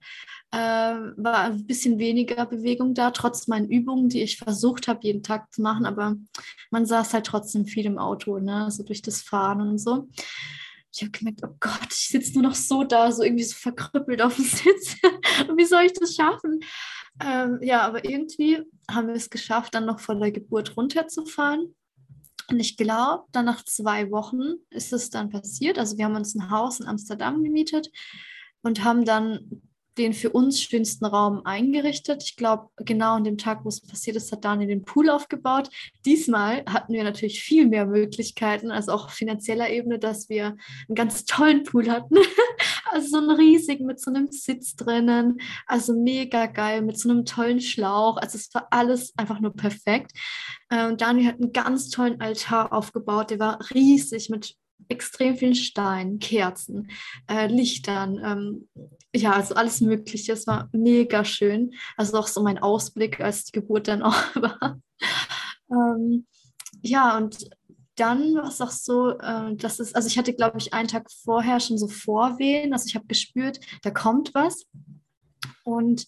[SPEAKER 3] äh, war ein bisschen weniger Bewegung da, trotz meinen Übungen, die ich versucht habe, jeden Tag zu machen. Aber man saß halt trotzdem viel im Auto, ne? so durch das Fahren und so ich habe gemerkt, oh Gott, ich sitze nur noch so da, so irgendwie so verkrüppelt auf dem *laughs* Sitz. Und wie soll ich das schaffen? Ähm, ja, aber irgendwie haben wir es geschafft, dann noch vor der Geburt runterzufahren. Und ich glaube, dann nach zwei Wochen ist es dann passiert. Also wir haben uns ein Haus in Amsterdam gemietet und haben dann den für uns schönsten Raum eingerichtet. Ich glaube, genau an dem Tag, wo es passiert ist, hat Daniel den Pool aufgebaut. Diesmal hatten wir natürlich viel mehr Möglichkeiten, also auch auf finanzieller Ebene, dass wir einen ganz tollen Pool hatten. *laughs* also so einen riesigen mit so einem Sitz drinnen, also mega geil, mit so einem tollen Schlauch. Also es war alles einfach nur perfekt. Äh, und Daniel hat einen ganz tollen Altar aufgebaut, der war riesig mit extrem vielen Steinen, Kerzen, äh, Lichtern, ähm, ja, also alles Mögliche. Es war mega schön. Also auch so mein Ausblick, als die Geburt dann auch *laughs* war. ähm, ja, und dann war es auch so, äh, dass es, also ich hatte, glaube ich, einen Tag vorher schon so Vorwehen. Also ich habe gespürt, da kommt was. Und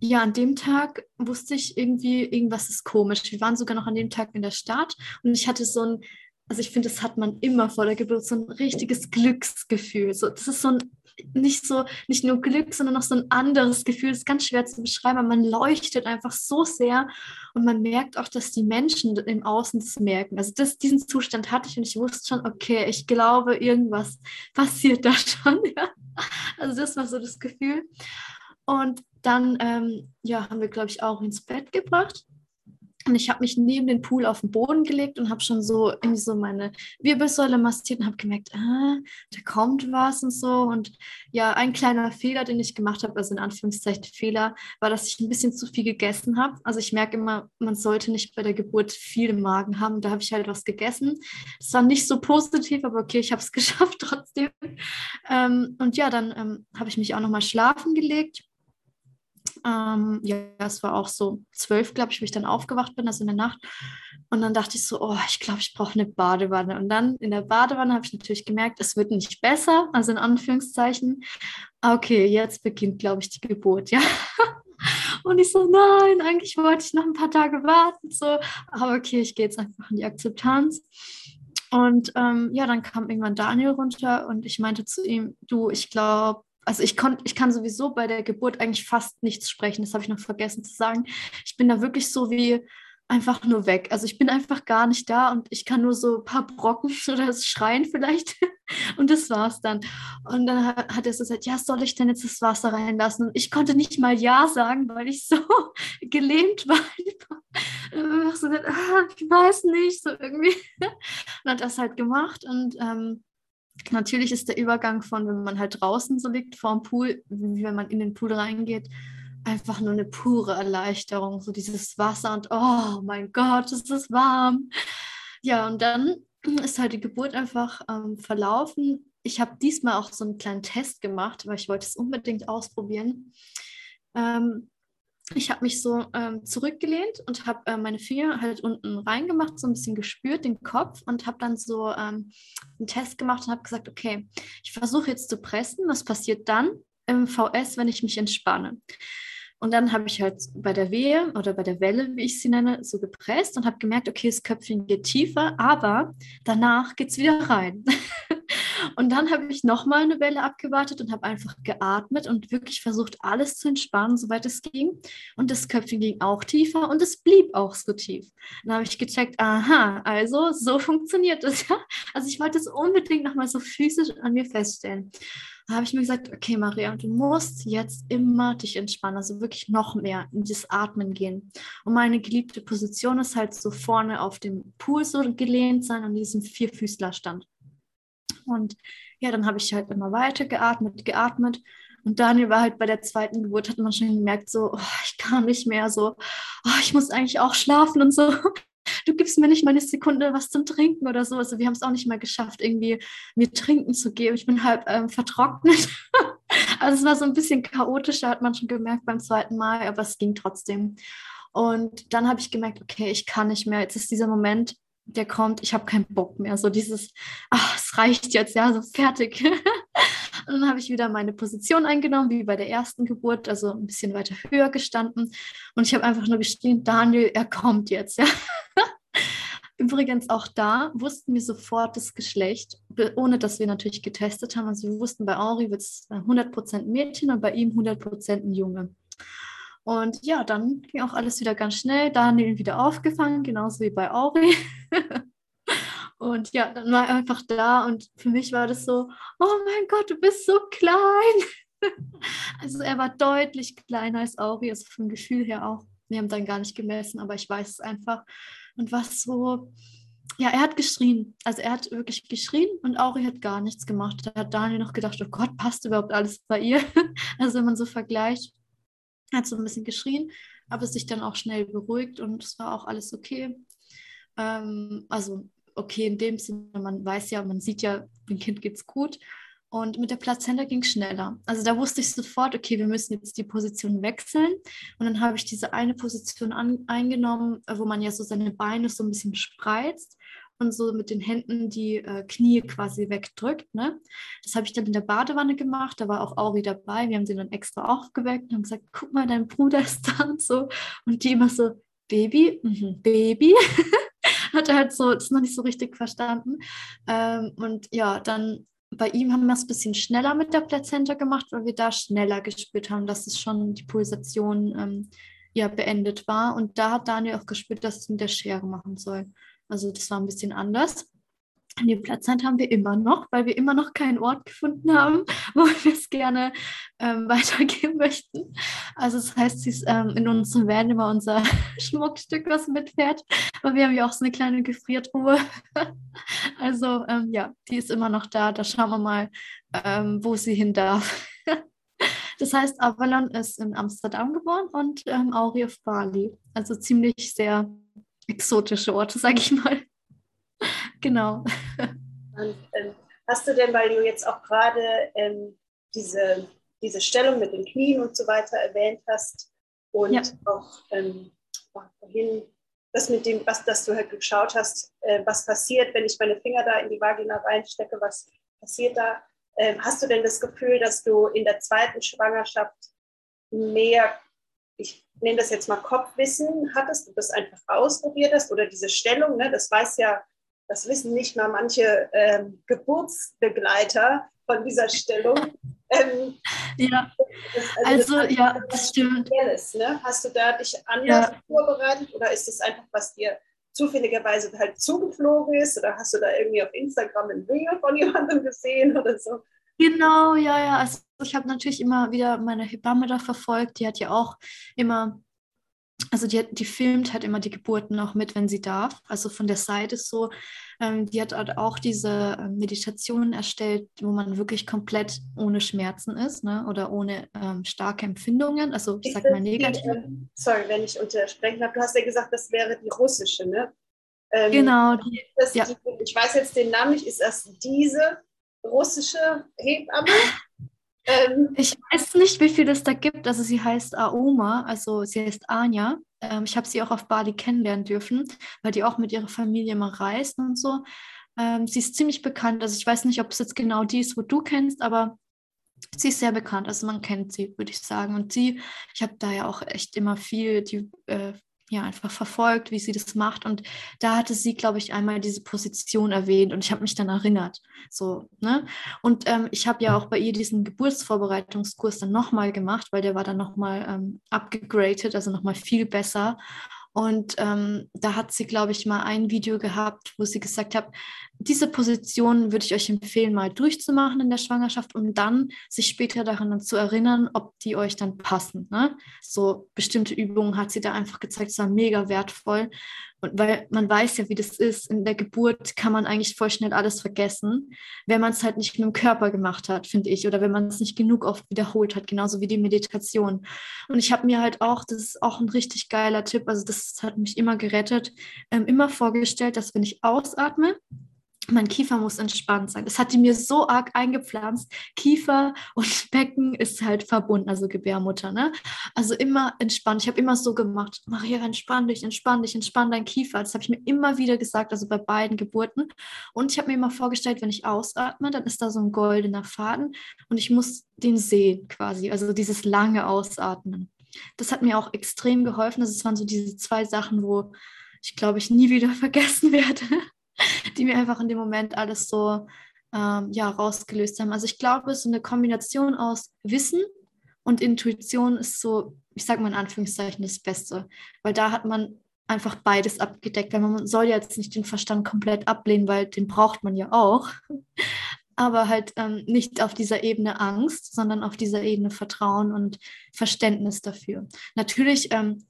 [SPEAKER 3] ja, an dem Tag wusste ich irgendwie, irgendwas ist komisch. Wir waren sogar noch an dem Tag in der Stadt und ich hatte so ein also ich finde, das hat man immer vor der Geburt, so ein richtiges Glücksgefühl. So, das ist so ein, nicht so, nicht nur Glück, sondern noch so ein anderes Gefühl. Das ist ganz schwer zu beschreiben, aber man leuchtet einfach so sehr und man merkt auch, dass die Menschen im Außen das merken. Also das, diesen Zustand hatte ich und ich wusste schon, okay, ich glaube, irgendwas passiert da *laughs* schon. Ja? Also das war so das Gefühl. Und dann ähm, ja, haben wir, glaube ich, auch ins Bett gebracht. Und ich habe mich neben den Pool auf den Boden gelegt und habe schon so irgendwie so meine Wirbelsäule massiert und habe gemerkt, ah, da kommt was und so. Und ja, ein kleiner Fehler, den ich gemacht habe, also in Anführungszeichen Fehler, war, dass ich ein bisschen zu viel gegessen habe. Also ich merke immer, man sollte nicht bei der Geburt viel im Magen haben. Da habe ich halt was gegessen. Das war nicht so positiv, aber okay, ich habe es *laughs* geschafft trotzdem. Ähm, und ja, dann ähm, habe ich mich auch nochmal schlafen gelegt ähm, ja, es war auch so zwölf, glaube ich, wo ich dann aufgewacht bin, also in der Nacht. Und dann dachte ich so, oh, ich glaube, ich brauche eine Badewanne. Und dann in der Badewanne habe ich natürlich gemerkt, es wird nicht besser, also in Anführungszeichen. Okay, jetzt beginnt, glaube ich, die Geburt, ja. *laughs* Und ich so, nein, eigentlich wollte ich noch ein paar Tage warten, so. Aber okay, ich gehe jetzt einfach in die Akzeptanz. Und ähm, ja, dann kam irgendwann Daniel runter und ich meinte zu ihm, du, ich glaube, also ich, kon, ich kann sowieso bei der Geburt eigentlich fast nichts sprechen, das habe ich noch vergessen zu sagen. Ich bin da wirklich so wie einfach nur weg. Also ich bin einfach gar nicht da und ich kann nur so ein paar Brocken *laughs* oder schreien vielleicht. *laughs* Und das war's dann. Und dann hat er so gesagt, ja, soll ich denn jetzt das Wasser reinlassen? Und ich konnte nicht mal Ja sagen, weil ich so *laughs* gelähmt war. Ich so ah, ich weiß nicht, so irgendwie. Und hat das halt gemacht und ähm, Natürlich ist der Übergang von, wenn man halt draußen so liegt vor dem Pool, wie wenn man in den Pool reingeht, einfach nur eine pure Erleichterung, so dieses Wasser und oh mein Gott, ist das warm. Ja, und dann ist halt die Geburt einfach ähm, verlaufen. Ich habe diesmal auch so einen kleinen Test gemacht, weil ich wollte es unbedingt ausprobieren. Ähm, ich habe mich so ähm, zurückgelehnt und habe äh, meine Finger halt unten reingemacht, so ein bisschen gespürt, den Kopf und habe dann so ähm, einen Test gemacht und habe gesagt, okay, ich versuche jetzt zu pressen. Was passiert dann im VS, wenn ich mich entspanne? Und dann habe ich halt bei der Wehe oder bei der Welle, wie ich sie nenne, so gepresst und habe gemerkt, okay, das Köpfchen geht tiefer, aber danach geht es wieder rein. *laughs* und dann habe ich nochmal eine Welle abgewartet und habe einfach geatmet und wirklich versucht, alles zu entspannen, soweit es ging. Und das Köpfchen ging auch tiefer und es blieb auch so tief. Dann habe ich gecheckt, aha, also so *laughs* funktioniert das ja. Also ich wollte es unbedingt nochmal so physisch an mir feststellen. Da habe ich mir gesagt, okay, Maria, du musst jetzt immer dich entspannen, also wirklich noch mehr in das Atmen gehen. Und meine geliebte Position ist halt so vorne auf dem Pool so gelehnt sein, an diesem Vierfüßlerstand. Und ja, dann habe ich halt immer weiter geatmet, geatmet. Und Daniel war halt bei der zweiten Geburt, hat man schon gemerkt, so, oh, ich kann nicht mehr, so, oh, ich muss eigentlich auch schlafen und so *laughs* du gibst mir nicht mal eine Sekunde was zum Trinken oder so. Also wir haben es auch nicht mal geschafft, irgendwie mir Trinken zu geben. Ich bin halb ähm, vertrocknet. *laughs* also es war so ein bisschen chaotischer, hat man schon gemerkt beim zweiten Mal, aber es ging trotzdem. Und dann habe ich gemerkt, okay, ich kann nicht mehr. Jetzt ist dieser Moment, der kommt, ich habe keinen Bock mehr. So dieses, ach, es reicht jetzt, ja, so fertig. *laughs* Und dann habe ich wieder meine Position eingenommen, wie bei der ersten Geburt, also ein bisschen weiter höher gestanden. Und ich habe einfach nur geschrien, Daniel, er kommt jetzt, ja. *laughs* Übrigens auch da wussten wir sofort das Geschlecht, ohne dass wir natürlich getestet haben. Also wir wussten, bei Henri wird es 100% Mädchen und bei ihm 100% ein Junge. Und ja, dann ging auch alles wieder ganz schnell. Daniel wieder aufgefangen, genauso wie bei Auri. *laughs* und ja, dann war er einfach da und für mich war das so, oh mein Gott, du bist so klein. *laughs* also er war deutlich kleiner als Auri, also vom Gefühl her auch. Wir haben dann gar nicht gemessen, aber ich weiß es einfach und was so, ja, er hat geschrien. Also er hat wirklich geschrien und Auri hat gar nichts gemacht. Da hat Daniel noch gedacht, oh Gott, passt überhaupt alles bei ihr? *laughs* also wenn man so vergleicht, hat so ein bisschen geschrien, aber sich dann auch schnell beruhigt und es war auch alles okay. Ähm, also okay in dem Sinne, man weiß ja, man sieht ja, dem Kind geht's gut. Und mit der Plazenta ging es schneller. Also da wusste ich sofort, okay, wir müssen jetzt die Position wechseln. Und dann habe ich diese eine Position an, eingenommen, wo man ja so seine Beine so ein bisschen spreizt und so mit den Händen die äh, Knie quasi wegdrückt. Ne? Das habe ich dann in der Badewanne gemacht. Da war auch Auri dabei. Wir haben sie dann extra aufgeweckt und haben gesagt, guck mal, dein Bruder ist da und so. Und die immer so, Baby, mhm, Baby. *laughs* Hat er halt so, das noch nicht so richtig verstanden. Ähm, und ja, dann bei ihm haben wir es ein bisschen schneller mit der Plazenta gemacht, weil wir da schneller gespürt haben, dass es schon die Pulsation ähm, ja beendet war. Und da hat Daniel auch gespürt, dass es mit der Schere machen soll. Also das war ein bisschen anders. Die Plazenta haben wir immer noch, weil wir immer noch keinen Ort gefunden haben, *laughs* wo wir es gerne ähm, *laughs* weitergeben möchten. Also das heißt, sie ist ähm, in unserem Van immer unser *laughs* Schmuckstück, was mitfährt. Aber wir haben ja auch so eine kleine Gefriertruhe. also ähm, ja, die ist immer noch da. Da schauen wir mal, ähm, wo sie hin darf. das heißt, Avalon ist in Amsterdam geboren und ähm, Auri auf Bali. Also ziemlich sehr exotische Orte, sage ich mal. genau.
[SPEAKER 1] Und, ähm, hast du denn, weil du jetzt auch gerade ähm, diese, diese Stellung mit den Knien und so weiter erwähnt hast und ja. auch ähm, vorhin das mit dem, was dass du halt geschaut hast, äh, was passiert, wenn ich meine Finger da in die Vagina reinstecke, was passiert da? Ähm, hast du denn das Gefühl, dass du in der zweiten Schwangerschaft mehr, ich nenne das jetzt mal Kopfwissen hattest, du das einfach ausprobiert hast oder diese Stellung, ne, das weiß ja das wissen nicht mal manche ähm, Geburtsbegleiter von dieser Stellung. Ähm,
[SPEAKER 3] ja, das, also, also ja, das stimmt.
[SPEAKER 1] ne? Hast du da dich anders ja. vorbereitet oder ist das einfach, was dir zufälligerweise halt zugeflogen ist oder hast du da irgendwie auf Instagram ein Video von jemandem gesehen oder so?
[SPEAKER 3] Genau, ja, ja. Also ich habe natürlich immer wieder meine Hebamme da verfolgt. Die hat ja auch immer also die, die filmt halt immer die Geburten auch mit, wenn sie darf. Also von der Seite so. Ähm, die hat halt auch diese ähm, Meditationen erstellt, wo man wirklich komplett ohne Schmerzen ist ne? oder ohne ähm, starke Empfindungen. Also ich sag mal negativ.
[SPEAKER 1] Die, sorry, wenn ich untersprechen habe. Du hast ja gesagt, das wäre die russische, ne?
[SPEAKER 3] Ähm, genau. Die,
[SPEAKER 1] das, ja. die, ich weiß jetzt den Namen nicht. Ist das diese russische Hebamme? *laughs*
[SPEAKER 3] Ähm, ich weiß nicht, wie viel es da gibt. Also sie heißt Aoma, also sie heißt Anja. Ähm, ich habe sie auch auf Bali kennenlernen dürfen, weil die auch mit ihrer Familie mal reist und so. Ähm, sie ist ziemlich bekannt. Also ich weiß nicht, ob es jetzt genau die ist, wo du kennst, aber sie ist sehr bekannt. Also man kennt sie, würde ich sagen. Und sie, ich habe da ja auch echt immer viel die äh, ja einfach verfolgt, wie sie das macht. Und da hatte sie, glaube ich, einmal diese Position erwähnt und ich habe mich dann erinnert. So, ne? Und ähm, ich habe ja auch bei ihr diesen Geburtsvorbereitungskurs dann nochmal gemacht, weil der war dann nochmal ähm, abgegradet, also nochmal viel besser. Und ähm, da hat sie, glaube ich, mal ein Video gehabt, wo sie gesagt hat, diese Position würde ich euch empfehlen, mal durchzumachen in der Schwangerschaft, um dann sich später daran zu erinnern, ob die euch dann passen. Ne? So bestimmte Übungen hat sie da einfach gezeigt, es war mega wertvoll. Und weil man weiß ja, wie das ist, in der Geburt kann man eigentlich voll schnell alles vergessen, wenn man es halt nicht mit dem Körper gemacht hat, finde ich, oder wenn man es nicht genug oft wiederholt hat, genauso wie die Meditation. Und ich habe mir halt auch, das ist auch ein richtig geiler Tipp, also das hat mich immer gerettet, ähm, immer vorgestellt, dass wenn ich ausatme, mein Kiefer muss entspannt sein. Das hat die mir so arg eingepflanzt. Kiefer und *laughs* Becken ist halt verbunden, also Gebärmutter, ne? Also immer entspannt. Ich habe immer so gemacht, Maria, entspann dich, entspann dich, entspann dein Kiefer. Das habe ich mir immer wieder gesagt, also bei beiden Geburten. Und ich habe mir immer vorgestellt, wenn ich ausatme, dann ist da so ein goldener Faden und ich muss den sehen quasi, also dieses lange Ausatmen. Das hat mir auch extrem geholfen. Das waren so diese zwei Sachen, wo ich glaube ich nie wieder *laughs* vergessen werde *laughs* die mir einfach in dem Moment alles so ähm, ja, rausgelöst haben. Also ich glaube, so eine Kombination aus Wissen und Intuition ist so, ich sage mal in Anführungszeichen, das Beste. Weil da hat man einfach beides abgedeckt, weil man soll jetzt nicht den Verstand komplett ablehnen, weil den braucht man ja auch. *laughs* Aber halt ähm, nicht auf dieser Ebene Angst, sondern auf dieser Ebene Vertrauen und Verständnis dafür. Natürlich ähm,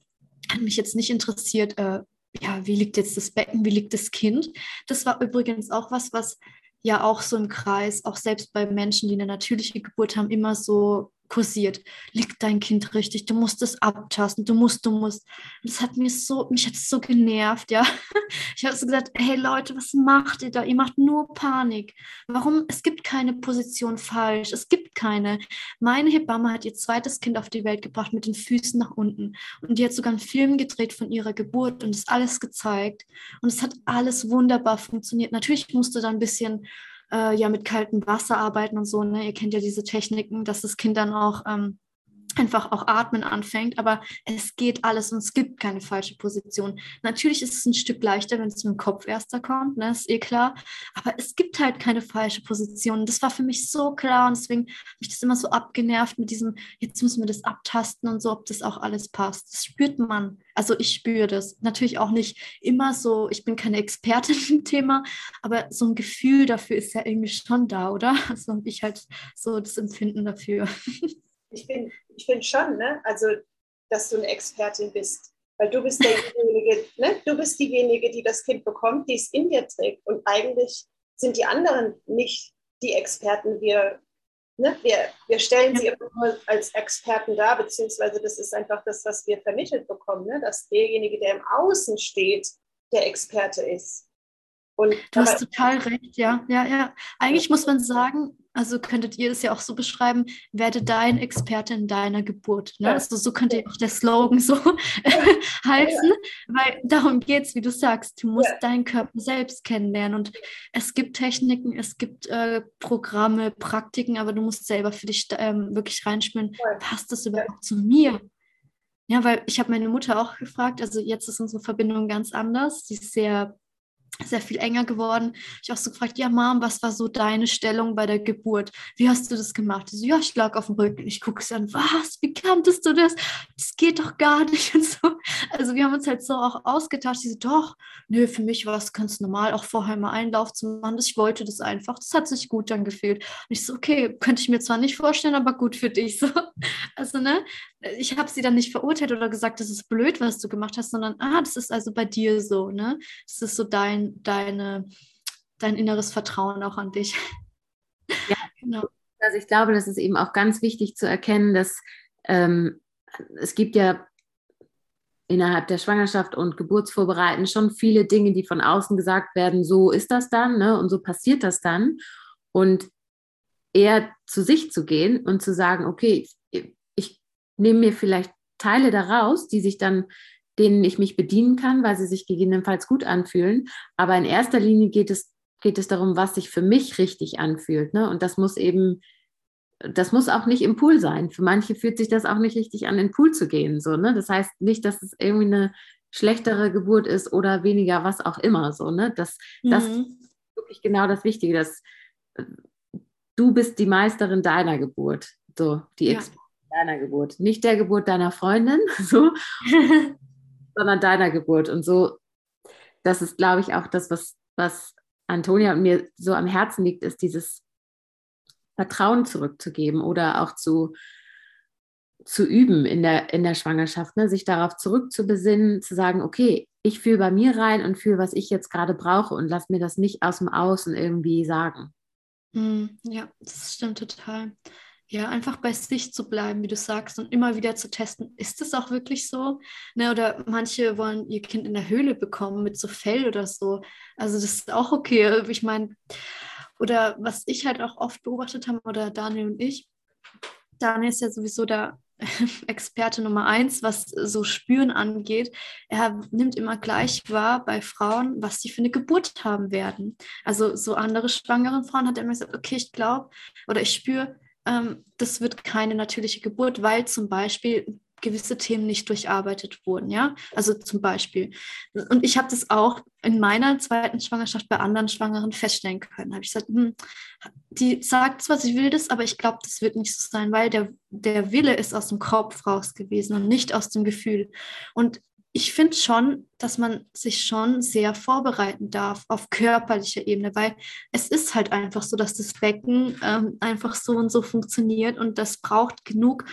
[SPEAKER 3] hat mich jetzt nicht interessiert, äh, ja, wie liegt jetzt das Becken, wie liegt das Kind. Das war übrigens auch was, was ja auch so im Kreis, auch selbst bei Menschen, die eine natürliche Geburt haben, immer so kursiert. Liegt dein Kind richtig? Du musst es abtasten, du musst, du musst. das hat mir so, mich hat so genervt, ja. *laughs* Ich habe so gesagt, hey Leute, was macht ihr da? Ihr macht nur Panik. Warum? Es gibt keine Position falsch. Es gibt keine. Meine Hebamme hat ihr zweites Kind auf die Welt gebracht mit den Füßen nach unten. Und die hat sogar einen Film gedreht von ihrer Geburt und das alles gezeigt. Und es hat alles wunderbar funktioniert. Natürlich musste da ein bisschen äh, ja mit kaltem Wasser arbeiten und so. Ne? Ihr kennt ja diese Techniken, dass das Kind dann auch ähm, einfach auch atmen anfängt, aber es geht alles und es gibt keine falsche Position. Natürlich ist es ein Stück leichter, wenn es mit dem Kopf erster kommt, ne, ist eh klar, aber es gibt halt keine falsche Position. Das war für mich so klar und deswegen habe ich das immer so abgenervt mit diesem, jetzt müssen wir das abtasten und so, ob das auch alles passt. Das spürt man. Also ich spüre das. Natürlich auch nicht immer so, ich bin keine Expertin *laughs* im Thema, aber so ein Gefühl dafür ist ja irgendwie schon da, oder? *laughs* Also ich halt so das Empfinden dafür. *laughs*
[SPEAKER 1] Ich bin, ich bin schon, ne? also dass du eine Expertin bist. Weil du bist derjenige, ne? du bist diejenige, die das Kind bekommt, die es in dir trägt. Und eigentlich sind die anderen nicht die Experten. Wir, ne? wir, wir stellen sie immer als Experten dar, beziehungsweise das ist einfach das, was wir vermittelt bekommen, ne? dass derjenige, der im Außen steht, der Experte ist.
[SPEAKER 3] Und, du hast total recht, ja. ja, ja. Eigentlich muss man sagen, also könntet ihr es ja auch so beschreiben, werde dein Experte in deiner Geburt. Ne? Also so könnte ja auch der Slogan so *laughs* heißen, weil darum geht es, wie du sagst, du musst ja. deinen Körper selbst kennenlernen und es gibt Techniken, es gibt äh, Programme, Praktiken, aber du musst selber für dich ähm, wirklich reinspüren, passt das überhaupt zu mir? Ja, weil ich habe meine Mutter auch gefragt, also jetzt ist unsere Verbindung ganz anders, sie ist sehr sehr viel enger geworden. Ich habe auch so gefragt, ja, Mom, was war so deine Stellung bei der Geburt? Wie hast du das gemacht? So, ja, ich lag auf dem Rücken. Ich gucke sie an, was? Wie kanntest du das? Das geht doch gar nicht *laughs* und so. Also wir haben uns halt so auch ausgetauscht. Sie so, doch, nö, für mich war es ganz normal, auch vorher mal Einlauf zu machen. Ich wollte das einfach. Das hat sich gut dann gefühlt. Und ich so, okay, könnte ich mir zwar nicht vorstellen, aber gut für dich. So. *laughs* Also, ne, ich habe sie dann nicht verurteilt oder gesagt, das ist blöd, was du gemacht hast, sondern, ah, das ist also bei dir so, ne? Das ist so dein, deine, dein inneres Vertrauen auch an dich. *laughs*
[SPEAKER 2] Ja, genau. Also ich glaube, das ist eben auch ganz wichtig zu erkennen, dass ähm, es gibt ja innerhalb der Schwangerschaft und Geburtsvorbereiten schon viele Dinge, die von außen gesagt werden, so ist das dann ne? und so passiert das dann. Und eher zu sich zu gehen und zu sagen, okay, ich nehme mir vielleicht Teile daraus, die sich dann denen ich mich bedienen kann, weil sie sich gegebenenfalls gut anfühlen. Aber in erster Linie geht es, geht es darum, was sich für mich richtig anfühlt. Ne? Und das muss eben, das muss auch nicht im Pool sein. Für manche fühlt sich das auch nicht richtig an, in den Pool zu gehen. So, ne? Das heißt nicht, dass es irgendwie eine schlechtere Geburt ist oder weniger, was auch immer. So, ne? Das, mhm. das ist wirklich genau das Wichtige, dass äh, du bist die Meisterin deiner Geburt. So, die ja. deiner Geburt. Nicht der Geburt deiner Freundin, *laughs* so, *laughs* sondern deiner Geburt. Und so, das ist, glaube ich, auch das, was, was Antonia und mir so am Herzen liegt, ist dieses Vertrauen zurückzugeben oder auch zu, zu üben in der, in der Schwangerschaft, ne? sich darauf zurückzubesinnen, zu sagen, okay, ich fühle bei mir rein und fühle, was ich jetzt gerade brauche und lass mir das nicht aus dem Außen irgendwie sagen.
[SPEAKER 3] Hm, ja, das stimmt total. Ja, einfach bei sich zu bleiben, wie du sagst, und immer wieder zu testen, ist es auch wirklich so? Ne, oder manche wollen ihr Kind in der Höhle bekommen mit so Fell oder so. Also das ist auch okay. Ich meine, oder was ich halt auch oft beobachtet habe, oder Daniel und ich, Daniel ist ja sowieso der *laughs* Experte Nummer eins, was so Spüren angeht. Er nimmt immer gleich wahr bei Frauen, was sie für eine Geburt haben werden. Also so andere schwangere Frauen hat er immer gesagt, okay, ich glaube oder ich spüre, ähm, das wird keine natürliche Geburt, weil zum Beispiel gewisse Themen nicht durcharbeitet wurden, ja. Also zum Beispiel. Und ich habe das auch in meiner zweiten Schwangerschaft bei anderen Schwangeren feststellen können. Habe ich gesagt, hm, die sagt zwar, sie will das, aber ich glaube, das wird nicht so sein, weil der, der Wille ist aus dem Kopf raus gewesen und nicht aus dem Gefühl. Und ich finde schon, dass man sich schon sehr vorbereiten darf auf körperlicher Ebene, weil es ist halt einfach so, dass das Becken ähm, einfach so und so funktioniert und das braucht genug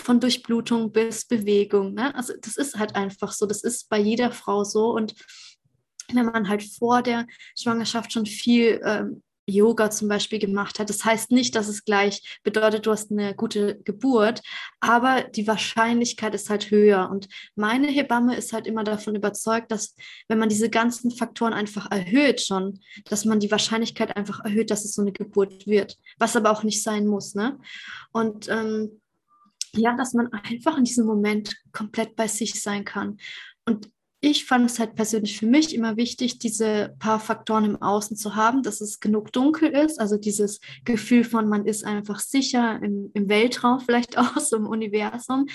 [SPEAKER 3] von Durchblutung bis Bewegung. Ne? Also das ist halt einfach so, das ist bei jeder Frau so und wenn man halt vor der Schwangerschaft schon viel ähm, Yoga zum Beispiel gemacht hat. Das heißt nicht, dass es gleich bedeutet, du hast eine gute Geburt, aber die Wahrscheinlichkeit ist halt höher. Und meine Hebamme ist halt immer davon überzeugt, dass wenn man diese ganzen Faktoren einfach erhöht schon, dass man die Wahrscheinlichkeit einfach erhöht, dass es so eine Geburt wird, was aber auch nicht sein muss. Ne? Und ähm, ja, dass man einfach in diesem Moment komplett bei sich sein kann. Und ich fand es halt persönlich für mich immer wichtig, diese paar Faktoren im Außen zu haben, dass es genug dunkel ist, also dieses Gefühl von, man ist einfach sicher im, im Weltraum, *laughs* vielleicht auch so im Universum,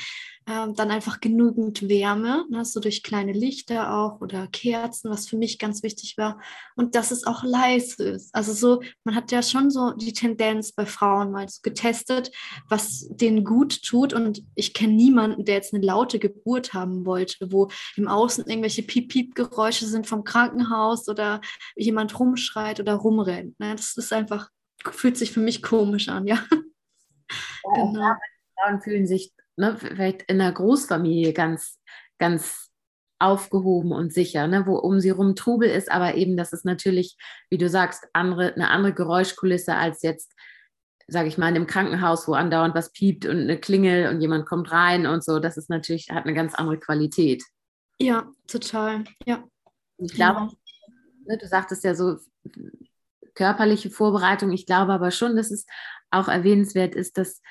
[SPEAKER 3] ähm, dann einfach genügend Wärme, ne, so durch kleine Lichter auch oder Kerzen, was für mich ganz wichtig war. Und dass es auch leise ist. Also so, man hat ja schon so die Tendenz bei Frauen mal so getestet, was denen gut tut. Und ich kenne niemanden, der jetzt eine laute Geburt haben wollte, wo im Außen irgendwelche Piep-Piep-Geräusche sind vom Krankenhaus oder jemand rumschreit oder rumrennt. Ne? Das ist einfach, fühlt sich für mich komisch an, ja.
[SPEAKER 2] ja genau. Frauen fühlen sich ne, vielleicht in einer Großfamilie ganz, ganz aufgehoben und sicher, ne, wo um sie rum Trubel ist, aber eben, das ist natürlich, wie du sagst, andere, eine andere Geräuschkulisse als jetzt, sage ich mal, in einem Krankenhaus, wo andauernd was piept und eine Klingel und jemand kommt rein und so. Das ist natürlich, hat eine ganz andere Qualität.
[SPEAKER 3] Ja, total, ja.
[SPEAKER 2] Ich glaube, ne, du sagtest ja so körperliche Vorbereitung. Ich glaube aber schon, dass es auch erwähnenswert ist, dass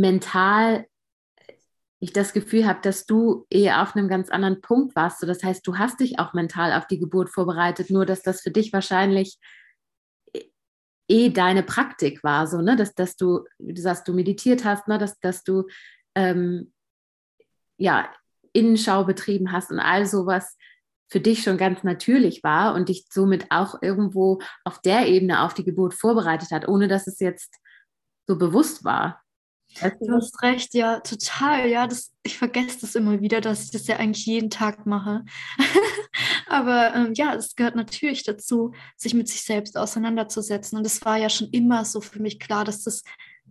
[SPEAKER 2] mental ich das Gefühl habe, dass du eher auf einem ganz anderen Punkt warst. So, das heißt, du hast dich auch mental auf die Geburt vorbereitet, nur dass das für dich wahrscheinlich eh deine Praktik war, so, ne? dass, dass du, du sagst, du meditiert hast, ne? dass, dass du ähm, ja, Innenschau betrieben hast und all sowas, für dich schon ganz natürlich war und dich somit auch irgendwo auf der Ebene auf die Geburt vorbereitet hat, ohne dass es jetzt so bewusst war.
[SPEAKER 3] Du hast recht, ja, total. Ja, das, ich vergesse das immer wieder, dass ich das ja eigentlich jeden Tag mache. *laughs* Aber ähm, ja, es gehört natürlich dazu, sich mit sich selbst auseinanderzusetzen. Und es war ja schon immer so für mich klar, dass das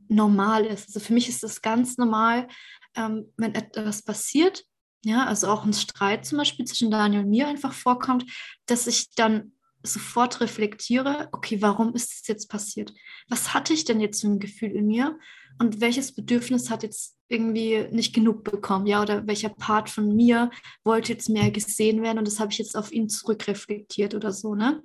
[SPEAKER 3] normal ist. Also für mich ist das ganz normal, ähm, wenn etwas passiert, ja, also auch ein Streit zum Beispiel zwischen Daniel und mir einfach vorkommt, dass ich dann sofort reflektiere, okay, warum ist das jetzt passiert? Was hatte ich denn jetzt für ein Gefühl in mir? Und welches Bedürfnis hat jetzt irgendwie nicht genug bekommen? Ja, oder welcher Part von mir wollte jetzt mehr gesehen werden? Und das habe ich jetzt auf ihn zurückreflektiert oder so, ne?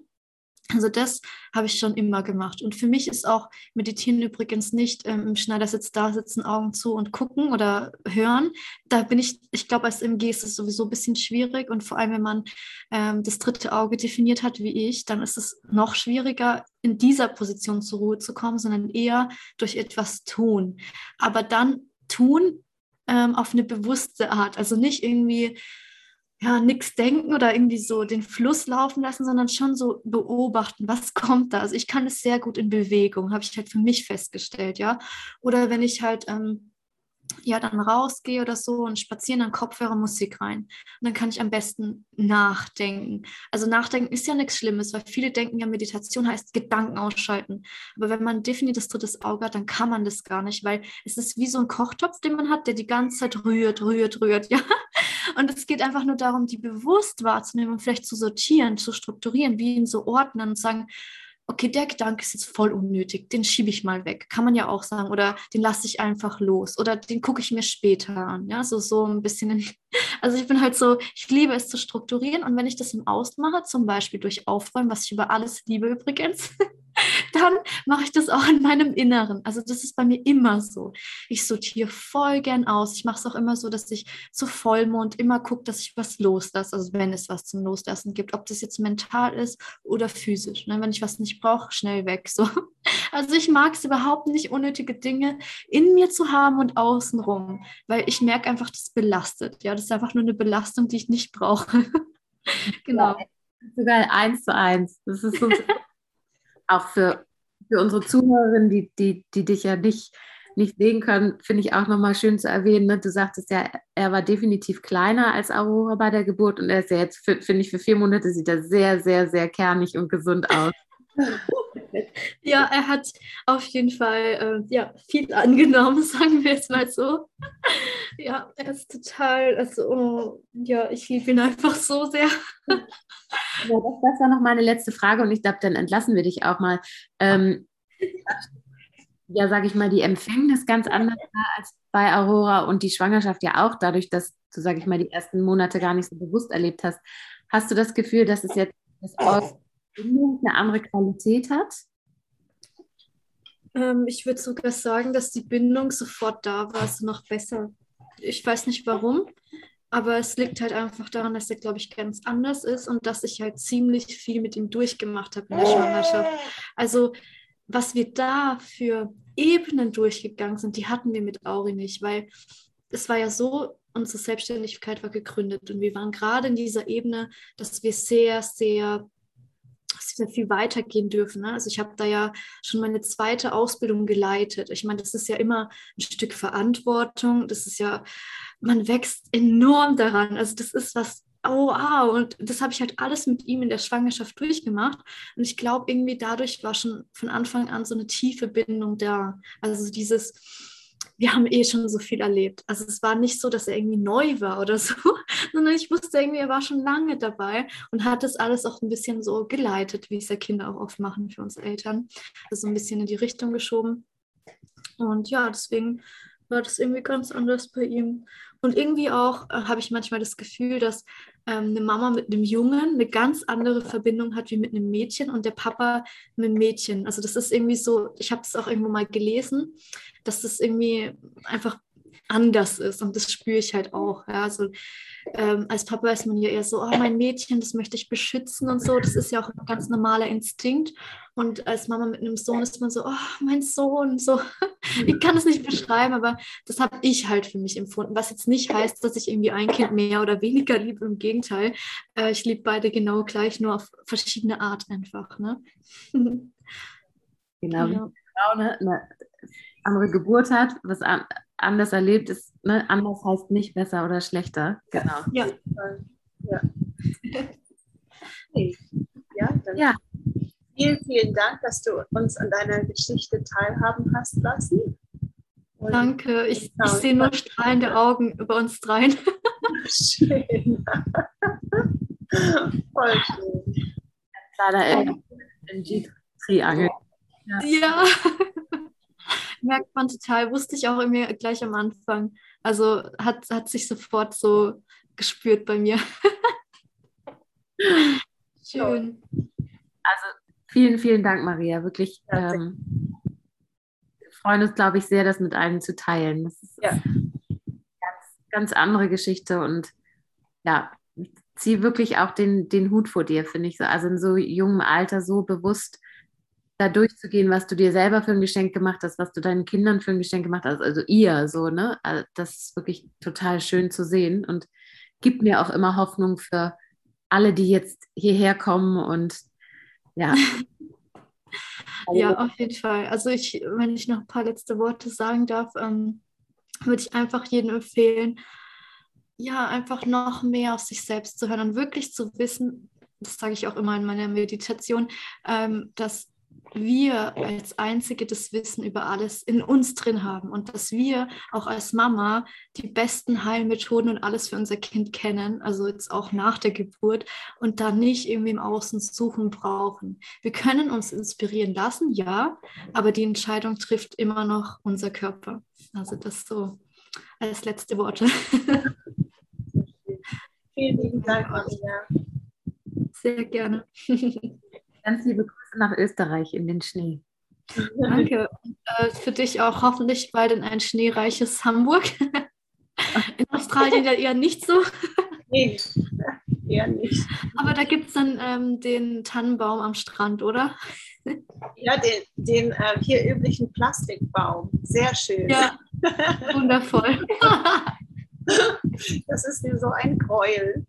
[SPEAKER 3] Also das habe ich schon immer gemacht. Und für mich ist auch Meditieren übrigens nicht ähm, im Schneidersitz da sitzen, Augen zu und gucken oder hören. Da bin ich, ich glaube, als MG ist es sowieso ein bisschen schwierig. Und vor allem, wenn man ähm, das dritte Auge definiert hat, wie ich, dann ist es noch schwieriger, in dieser Position zur Ruhe zu kommen, sondern eher durch etwas tun. Aber dann tun ähm, auf eine bewusste Art. Also nicht irgendwie ja, nichts denken oder irgendwie so den Fluss laufen lassen, sondern schon so beobachten, was kommt da. Also ich kann es sehr gut in Bewegung, habe ich halt für mich festgestellt, ja. Oder wenn ich halt ähm, ja dann rausgehe oder so und spazieren, dann Kopfhörer Musik rein. Und dann kann ich am besten nachdenken. Also nachdenken ist ja nichts Schlimmes, weil viele denken ja, Meditation heißt Gedanken ausschalten. Aber wenn man definiert das drittes Auge hat, dann kann man das gar nicht, weil es ist wie so ein Kochtopf, den man hat, der die ganze Zeit rührt, rührt, rührt, *laughs* ja. Und es geht einfach nur darum, die bewusst wahrzunehmen und vielleicht zu sortieren, zu strukturieren, wie in so ordnen und sagen, okay, der Gedanke ist jetzt voll unnötig, den schiebe ich mal weg. Kann man ja auch sagen. Oder den lasse ich einfach los. Oder den gucke ich mir später an. Ja, so, so ein bisschen. In, *laughs* also ich bin halt so, ich liebe es zu strukturieren. Und wenn ich das im Außen mache, zum Beispiel durch Aufräumen, was ich über alles liebe übrigens, *laughs* *laughs* dann mache ich das auch in meinem Inneren. Also das ist bei mir immer so. Ich sortiere voll gern aus. Ich mache es auch immer so, dass ich zu Vollmond immer gucke, dass ich was loslasse. Also wenn es was zum Loslassen gibt, ob das jetzt mental ist oder physisch. Ne? Wenn ich was nicht brauche, schnell weg. So. *laughs* Also ich mag es überhaupt nicht, unnötige Dinge in mir zu haben und außenrum, weil ich merke einfach, das belastet. Ja, das ist einfach nur eine Belastung, die ich nicht brauche. *laughs*
[SPEAKER 2] genau. Sogar eins zu eins. Das ist so auch für, für unsere Zuhörerinnen, die, die, die dich ja nicht, nicht sehen können, finde ich auch nochmal schön zu erwähnen. Ne? Du sagtest ja, er war definitiv kleiner als Aurora bei der Geburt und er ist ja jetzt, finde ich, für vier Monate sieht er sehr, sehr, sehr kernig und gesund aus. *laughs*
[SPEAKER 3] Ja, er hat auf jeden Fall äh, ja, viel angenommen, *laughs* sagen wir jetzt mal so. *laughs* Ja, er ist total, also oh, ja, ich liebe ihn einfach so sehr.
[SPEAKER 2] Ja, das, das war noch meine letzte Frage und ich glaube, dann entlassen wir dich auch mal. Ähm, ja, sage ich mal, die Empfängnis ganz anders war als bei Aurora und die Schwangerschaft ja auch, dadurch, dass du, sage ich mal, die ersten Monate gar nicht so bewusst erlebt hast. Hast du das Gefühl, dass es jetzt das eine andere Qualität hat?
[SPEAKER 3] Ähm, ich würde sogar sagen, dass die Bindung sofort da war, also noch besser. Ich weiß nicht warum, aber es liegt halt einfach daran, dass er, glaube ich, ganz anders ist und dass ich halt ziemlich viel mit ihm durchgemacht habe in der Schwangerschaft. Also, was wir da für Ebenen durchgegangen sind, die hatten wir mit Auri nicht, weil es war ja so, unsere Selbstständigkeit war gegründet und wir waren gerade in dieser Ebene, dass wir sehr, sehr sehr viel weitergehen dürfen. Ne? Also ich habe da ja schon meine zweite Ausbildung geleitet. Ich meine, das ist ja immer ein Stück Verantwortung. Das ist ja, man wächst enorm daran. Also das ist was, oh wow. Und das habe ich halt alles mit ihm in der Schwangerschaft durchgemacht. Und ich glaube, irgendwie dadurch war schon von Anfang an so eine tiefe Bindung da. Also dieses, wir haben eh schon so viel erlebt. Also es war nicht so, dass er irgendwie neu war oder so, *laughs* sondern ich wusste irgendwie, er war schon lange dabei und hat das alles auch ein bisschen so geleitet, wie es ja Kinder auch oft machen für uns Eltern. Also ein bisschen in die Richtung geschoben. Und ja, deswegen war das irgendwie ganz anders bei ihm. Und irgendwie auch äh, habe ich manchmal das Gefühl, dass ähm, eine Mama mit einem Jungen eine ganz andere Verbindung hat wie mit einem Mädchen und der Papa mit einem Mädchen. Also das ist irgendwie so, ich habe es auch irgendwo mal gelesen, dass das irgendwie einfach anders ist und das spüre ich halt auch. Ja. Also ähm, als Papa ist man ja eher so, oh, mein Mädchen, das möchte ich beschützen und so. Das ist ja auch ein ganz normaler Instinkt. Und als Mama mit einem Sohn ist man so, oh, mein Sohn, so. *laughs* ich kann es nicht beschreiben, aber das habe ich halt für mich empfunden. Was jetzt nicht heißt, dass ich irgendwie ein Kind mehr oder weniger liebe. Im Gegenteil, äh, ich liebe beide genau gleich, nur auf verschiedene Art einfach. Ne? *laughs*
[SPEAKER 2] Genau, wie eine Frau eine, eine andere Geburt hat, was an, anders erlebt ist, ne? anders heißt nicht besser oder schlechter. Genau.
[SPEAKER 3] Ja.
[SPEAKER 1] Ja. Okay. Ja, dann
[SPEAKER 2] Ja.
[SPEAKER 1] vielen, vielen Dank, dass du uns an deiner Geschichte teilhaben hast lassen. Und
[SPEAKER 3] Danke. Ich, ich
[SPEAKER 1] Ja,
[SPEAKER 3] sehe nur strahlende Augen über uns dreien. *laughs*
[SPEAKER 1] Schön. Voll schön.
[SPEAKER 2] Kleiner MG-Triangel.
[SPEAKER 3] Ja. Merkt man total, wusste ich auch irgendwie gleich am Anfang. Also hat, hat sich sofort so gespürt bei mir. *laughs* Schön.
[SPEAKER 2] Also vielen, vielen Dank, Maria. Wirklich. Ähm, wir freuen uns, glaube ich, sehr, das mit allen zu teilen. Das ist
[SPEAKER 1] Ja.
[SPEAKER 2] eine ganz, ganz andere Geschichte und ja, ich ziehe wirklich auch den, den Hut vor dir, finde ich so. Also in so jungem Alter so bewusst da durchzugehen, was du dir selber für ein Geschenk gemacht hast, was du deinen Kindern für ein Geschenk gemacht hast, also ihr so, ne? Also Das ist wirklich total schön zu sehen und gibt mir auch immer Hoffnung für alle, die jetzt hierher kommen und ja. *laughs*
[SPEAKER 3] Ja, auf jeden Fall. Also ich, wenn ich noch ein paar letzte Worte sagen darf, ähm, würde ich einfach jedem empfehlen, ja, einfach noch mehr auf sich selbst zu hören und wirklich zu wissen, das sage ich auch immer in meiner Meditation, ähm, dass wir als Einzige das Wissen über alles in uns drin haben und dass wir auch als Mama die besten Heilmethoden und alles für unser Kind kennen, also jetzt auch nach der Geburt und da nicht irgendwie im Außen suchen brauchen. Wir können uns inspirieren lassen, ja, aber die Entscheidung trifft immer noch unser Körper. Also das so als letzte Worte. *laughs*
[SPEAKER 1] Vielen lieben Dank, Maria.
[SPEAKER 3] Sehr gerne. *laughs*
[SPEAKER 2] Ganz liebe Grüße nach Österreich in den Schnee.
[SPEAKER 3] Danke. Und, äh, für dich auch hoffentlich bald in ein schneereiches Hamburg. *laughs* In Australien ja eher nicht so,
[SPEAKER 1] Nee, eher nicht.
[SPEAKER 3] aber da gibt es dann ähm, den Tannenbaum am Strand, oder?
[SPEAKER 1] Ja, den, den äh, hier üblichen Plastikbaum. Sehr schön.
[SPEAKER 3] Ja, wundervoll. *laughs*
[SPEAKER 1] Das ist wie so ein Gräuel.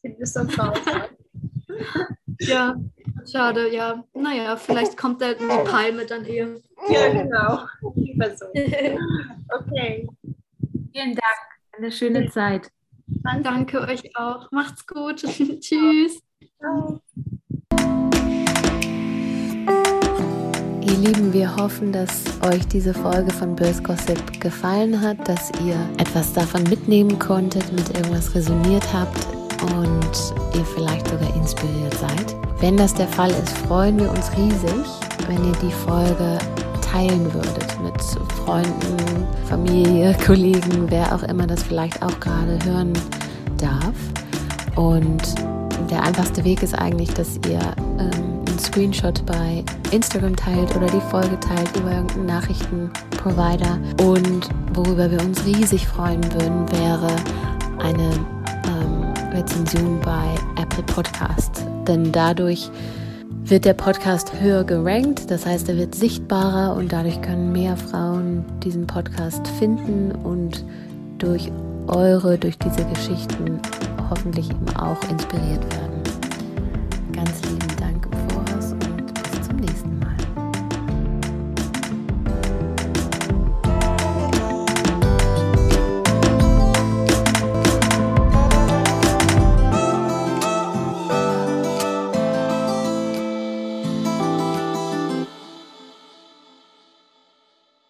[SPEAKER 1] Findest du zu Hause?
[SPEAKER 3] Ja, schade, ja. Naja, vielleicht kommt da die Palme dann eher.
[SPEAKER 1] Ja, genau. Lieber so. *laughs* Okay.
[SPEAKER 2] Vielen Dank. Eine schöne Zeit.
[SPEAKER 1] Danke.
[SPEAKER 3] Danke euch auch. Macht's gut. *laughs* Tschüss.
[SPEAKER 1] Ciao.
[SPEAKER 2] Ihr Lieben, wir hoffen, dass euch diese Folge von Börs Gossip gefallen hat, dass ihr etwas davon mitnehmen konntet, mit irgendwas resoniert habt und ihr vielleicht sogar inspiriert seid. Wenn das der Fall ist, freuen wir uns riesig, wenn ihr die Folge teilen würdet mit Freunden, Familie, *laughs* Kollegen, wer auch immer das vielleicht auch gerade hören darf. Und der einfachste Weg ist eigentlich, dass ihr ähm, einen Screenshot bei Instagram teilt oder die Folge teilt über irgendeinen Nachrichtenprovider. Und worüber wir uns riesig freuen würden, wäre eine ähm, Rezension bei Apple Podcast. Denn dadurch wird der Podcast höher gerankt, das heißt, er wird sichtbarer und dadurch können mehr Frauen diesen Podcast finden und durch eure, durch diese Geschichten hoffentlich eben auch inspiriert werden. Ganz lieben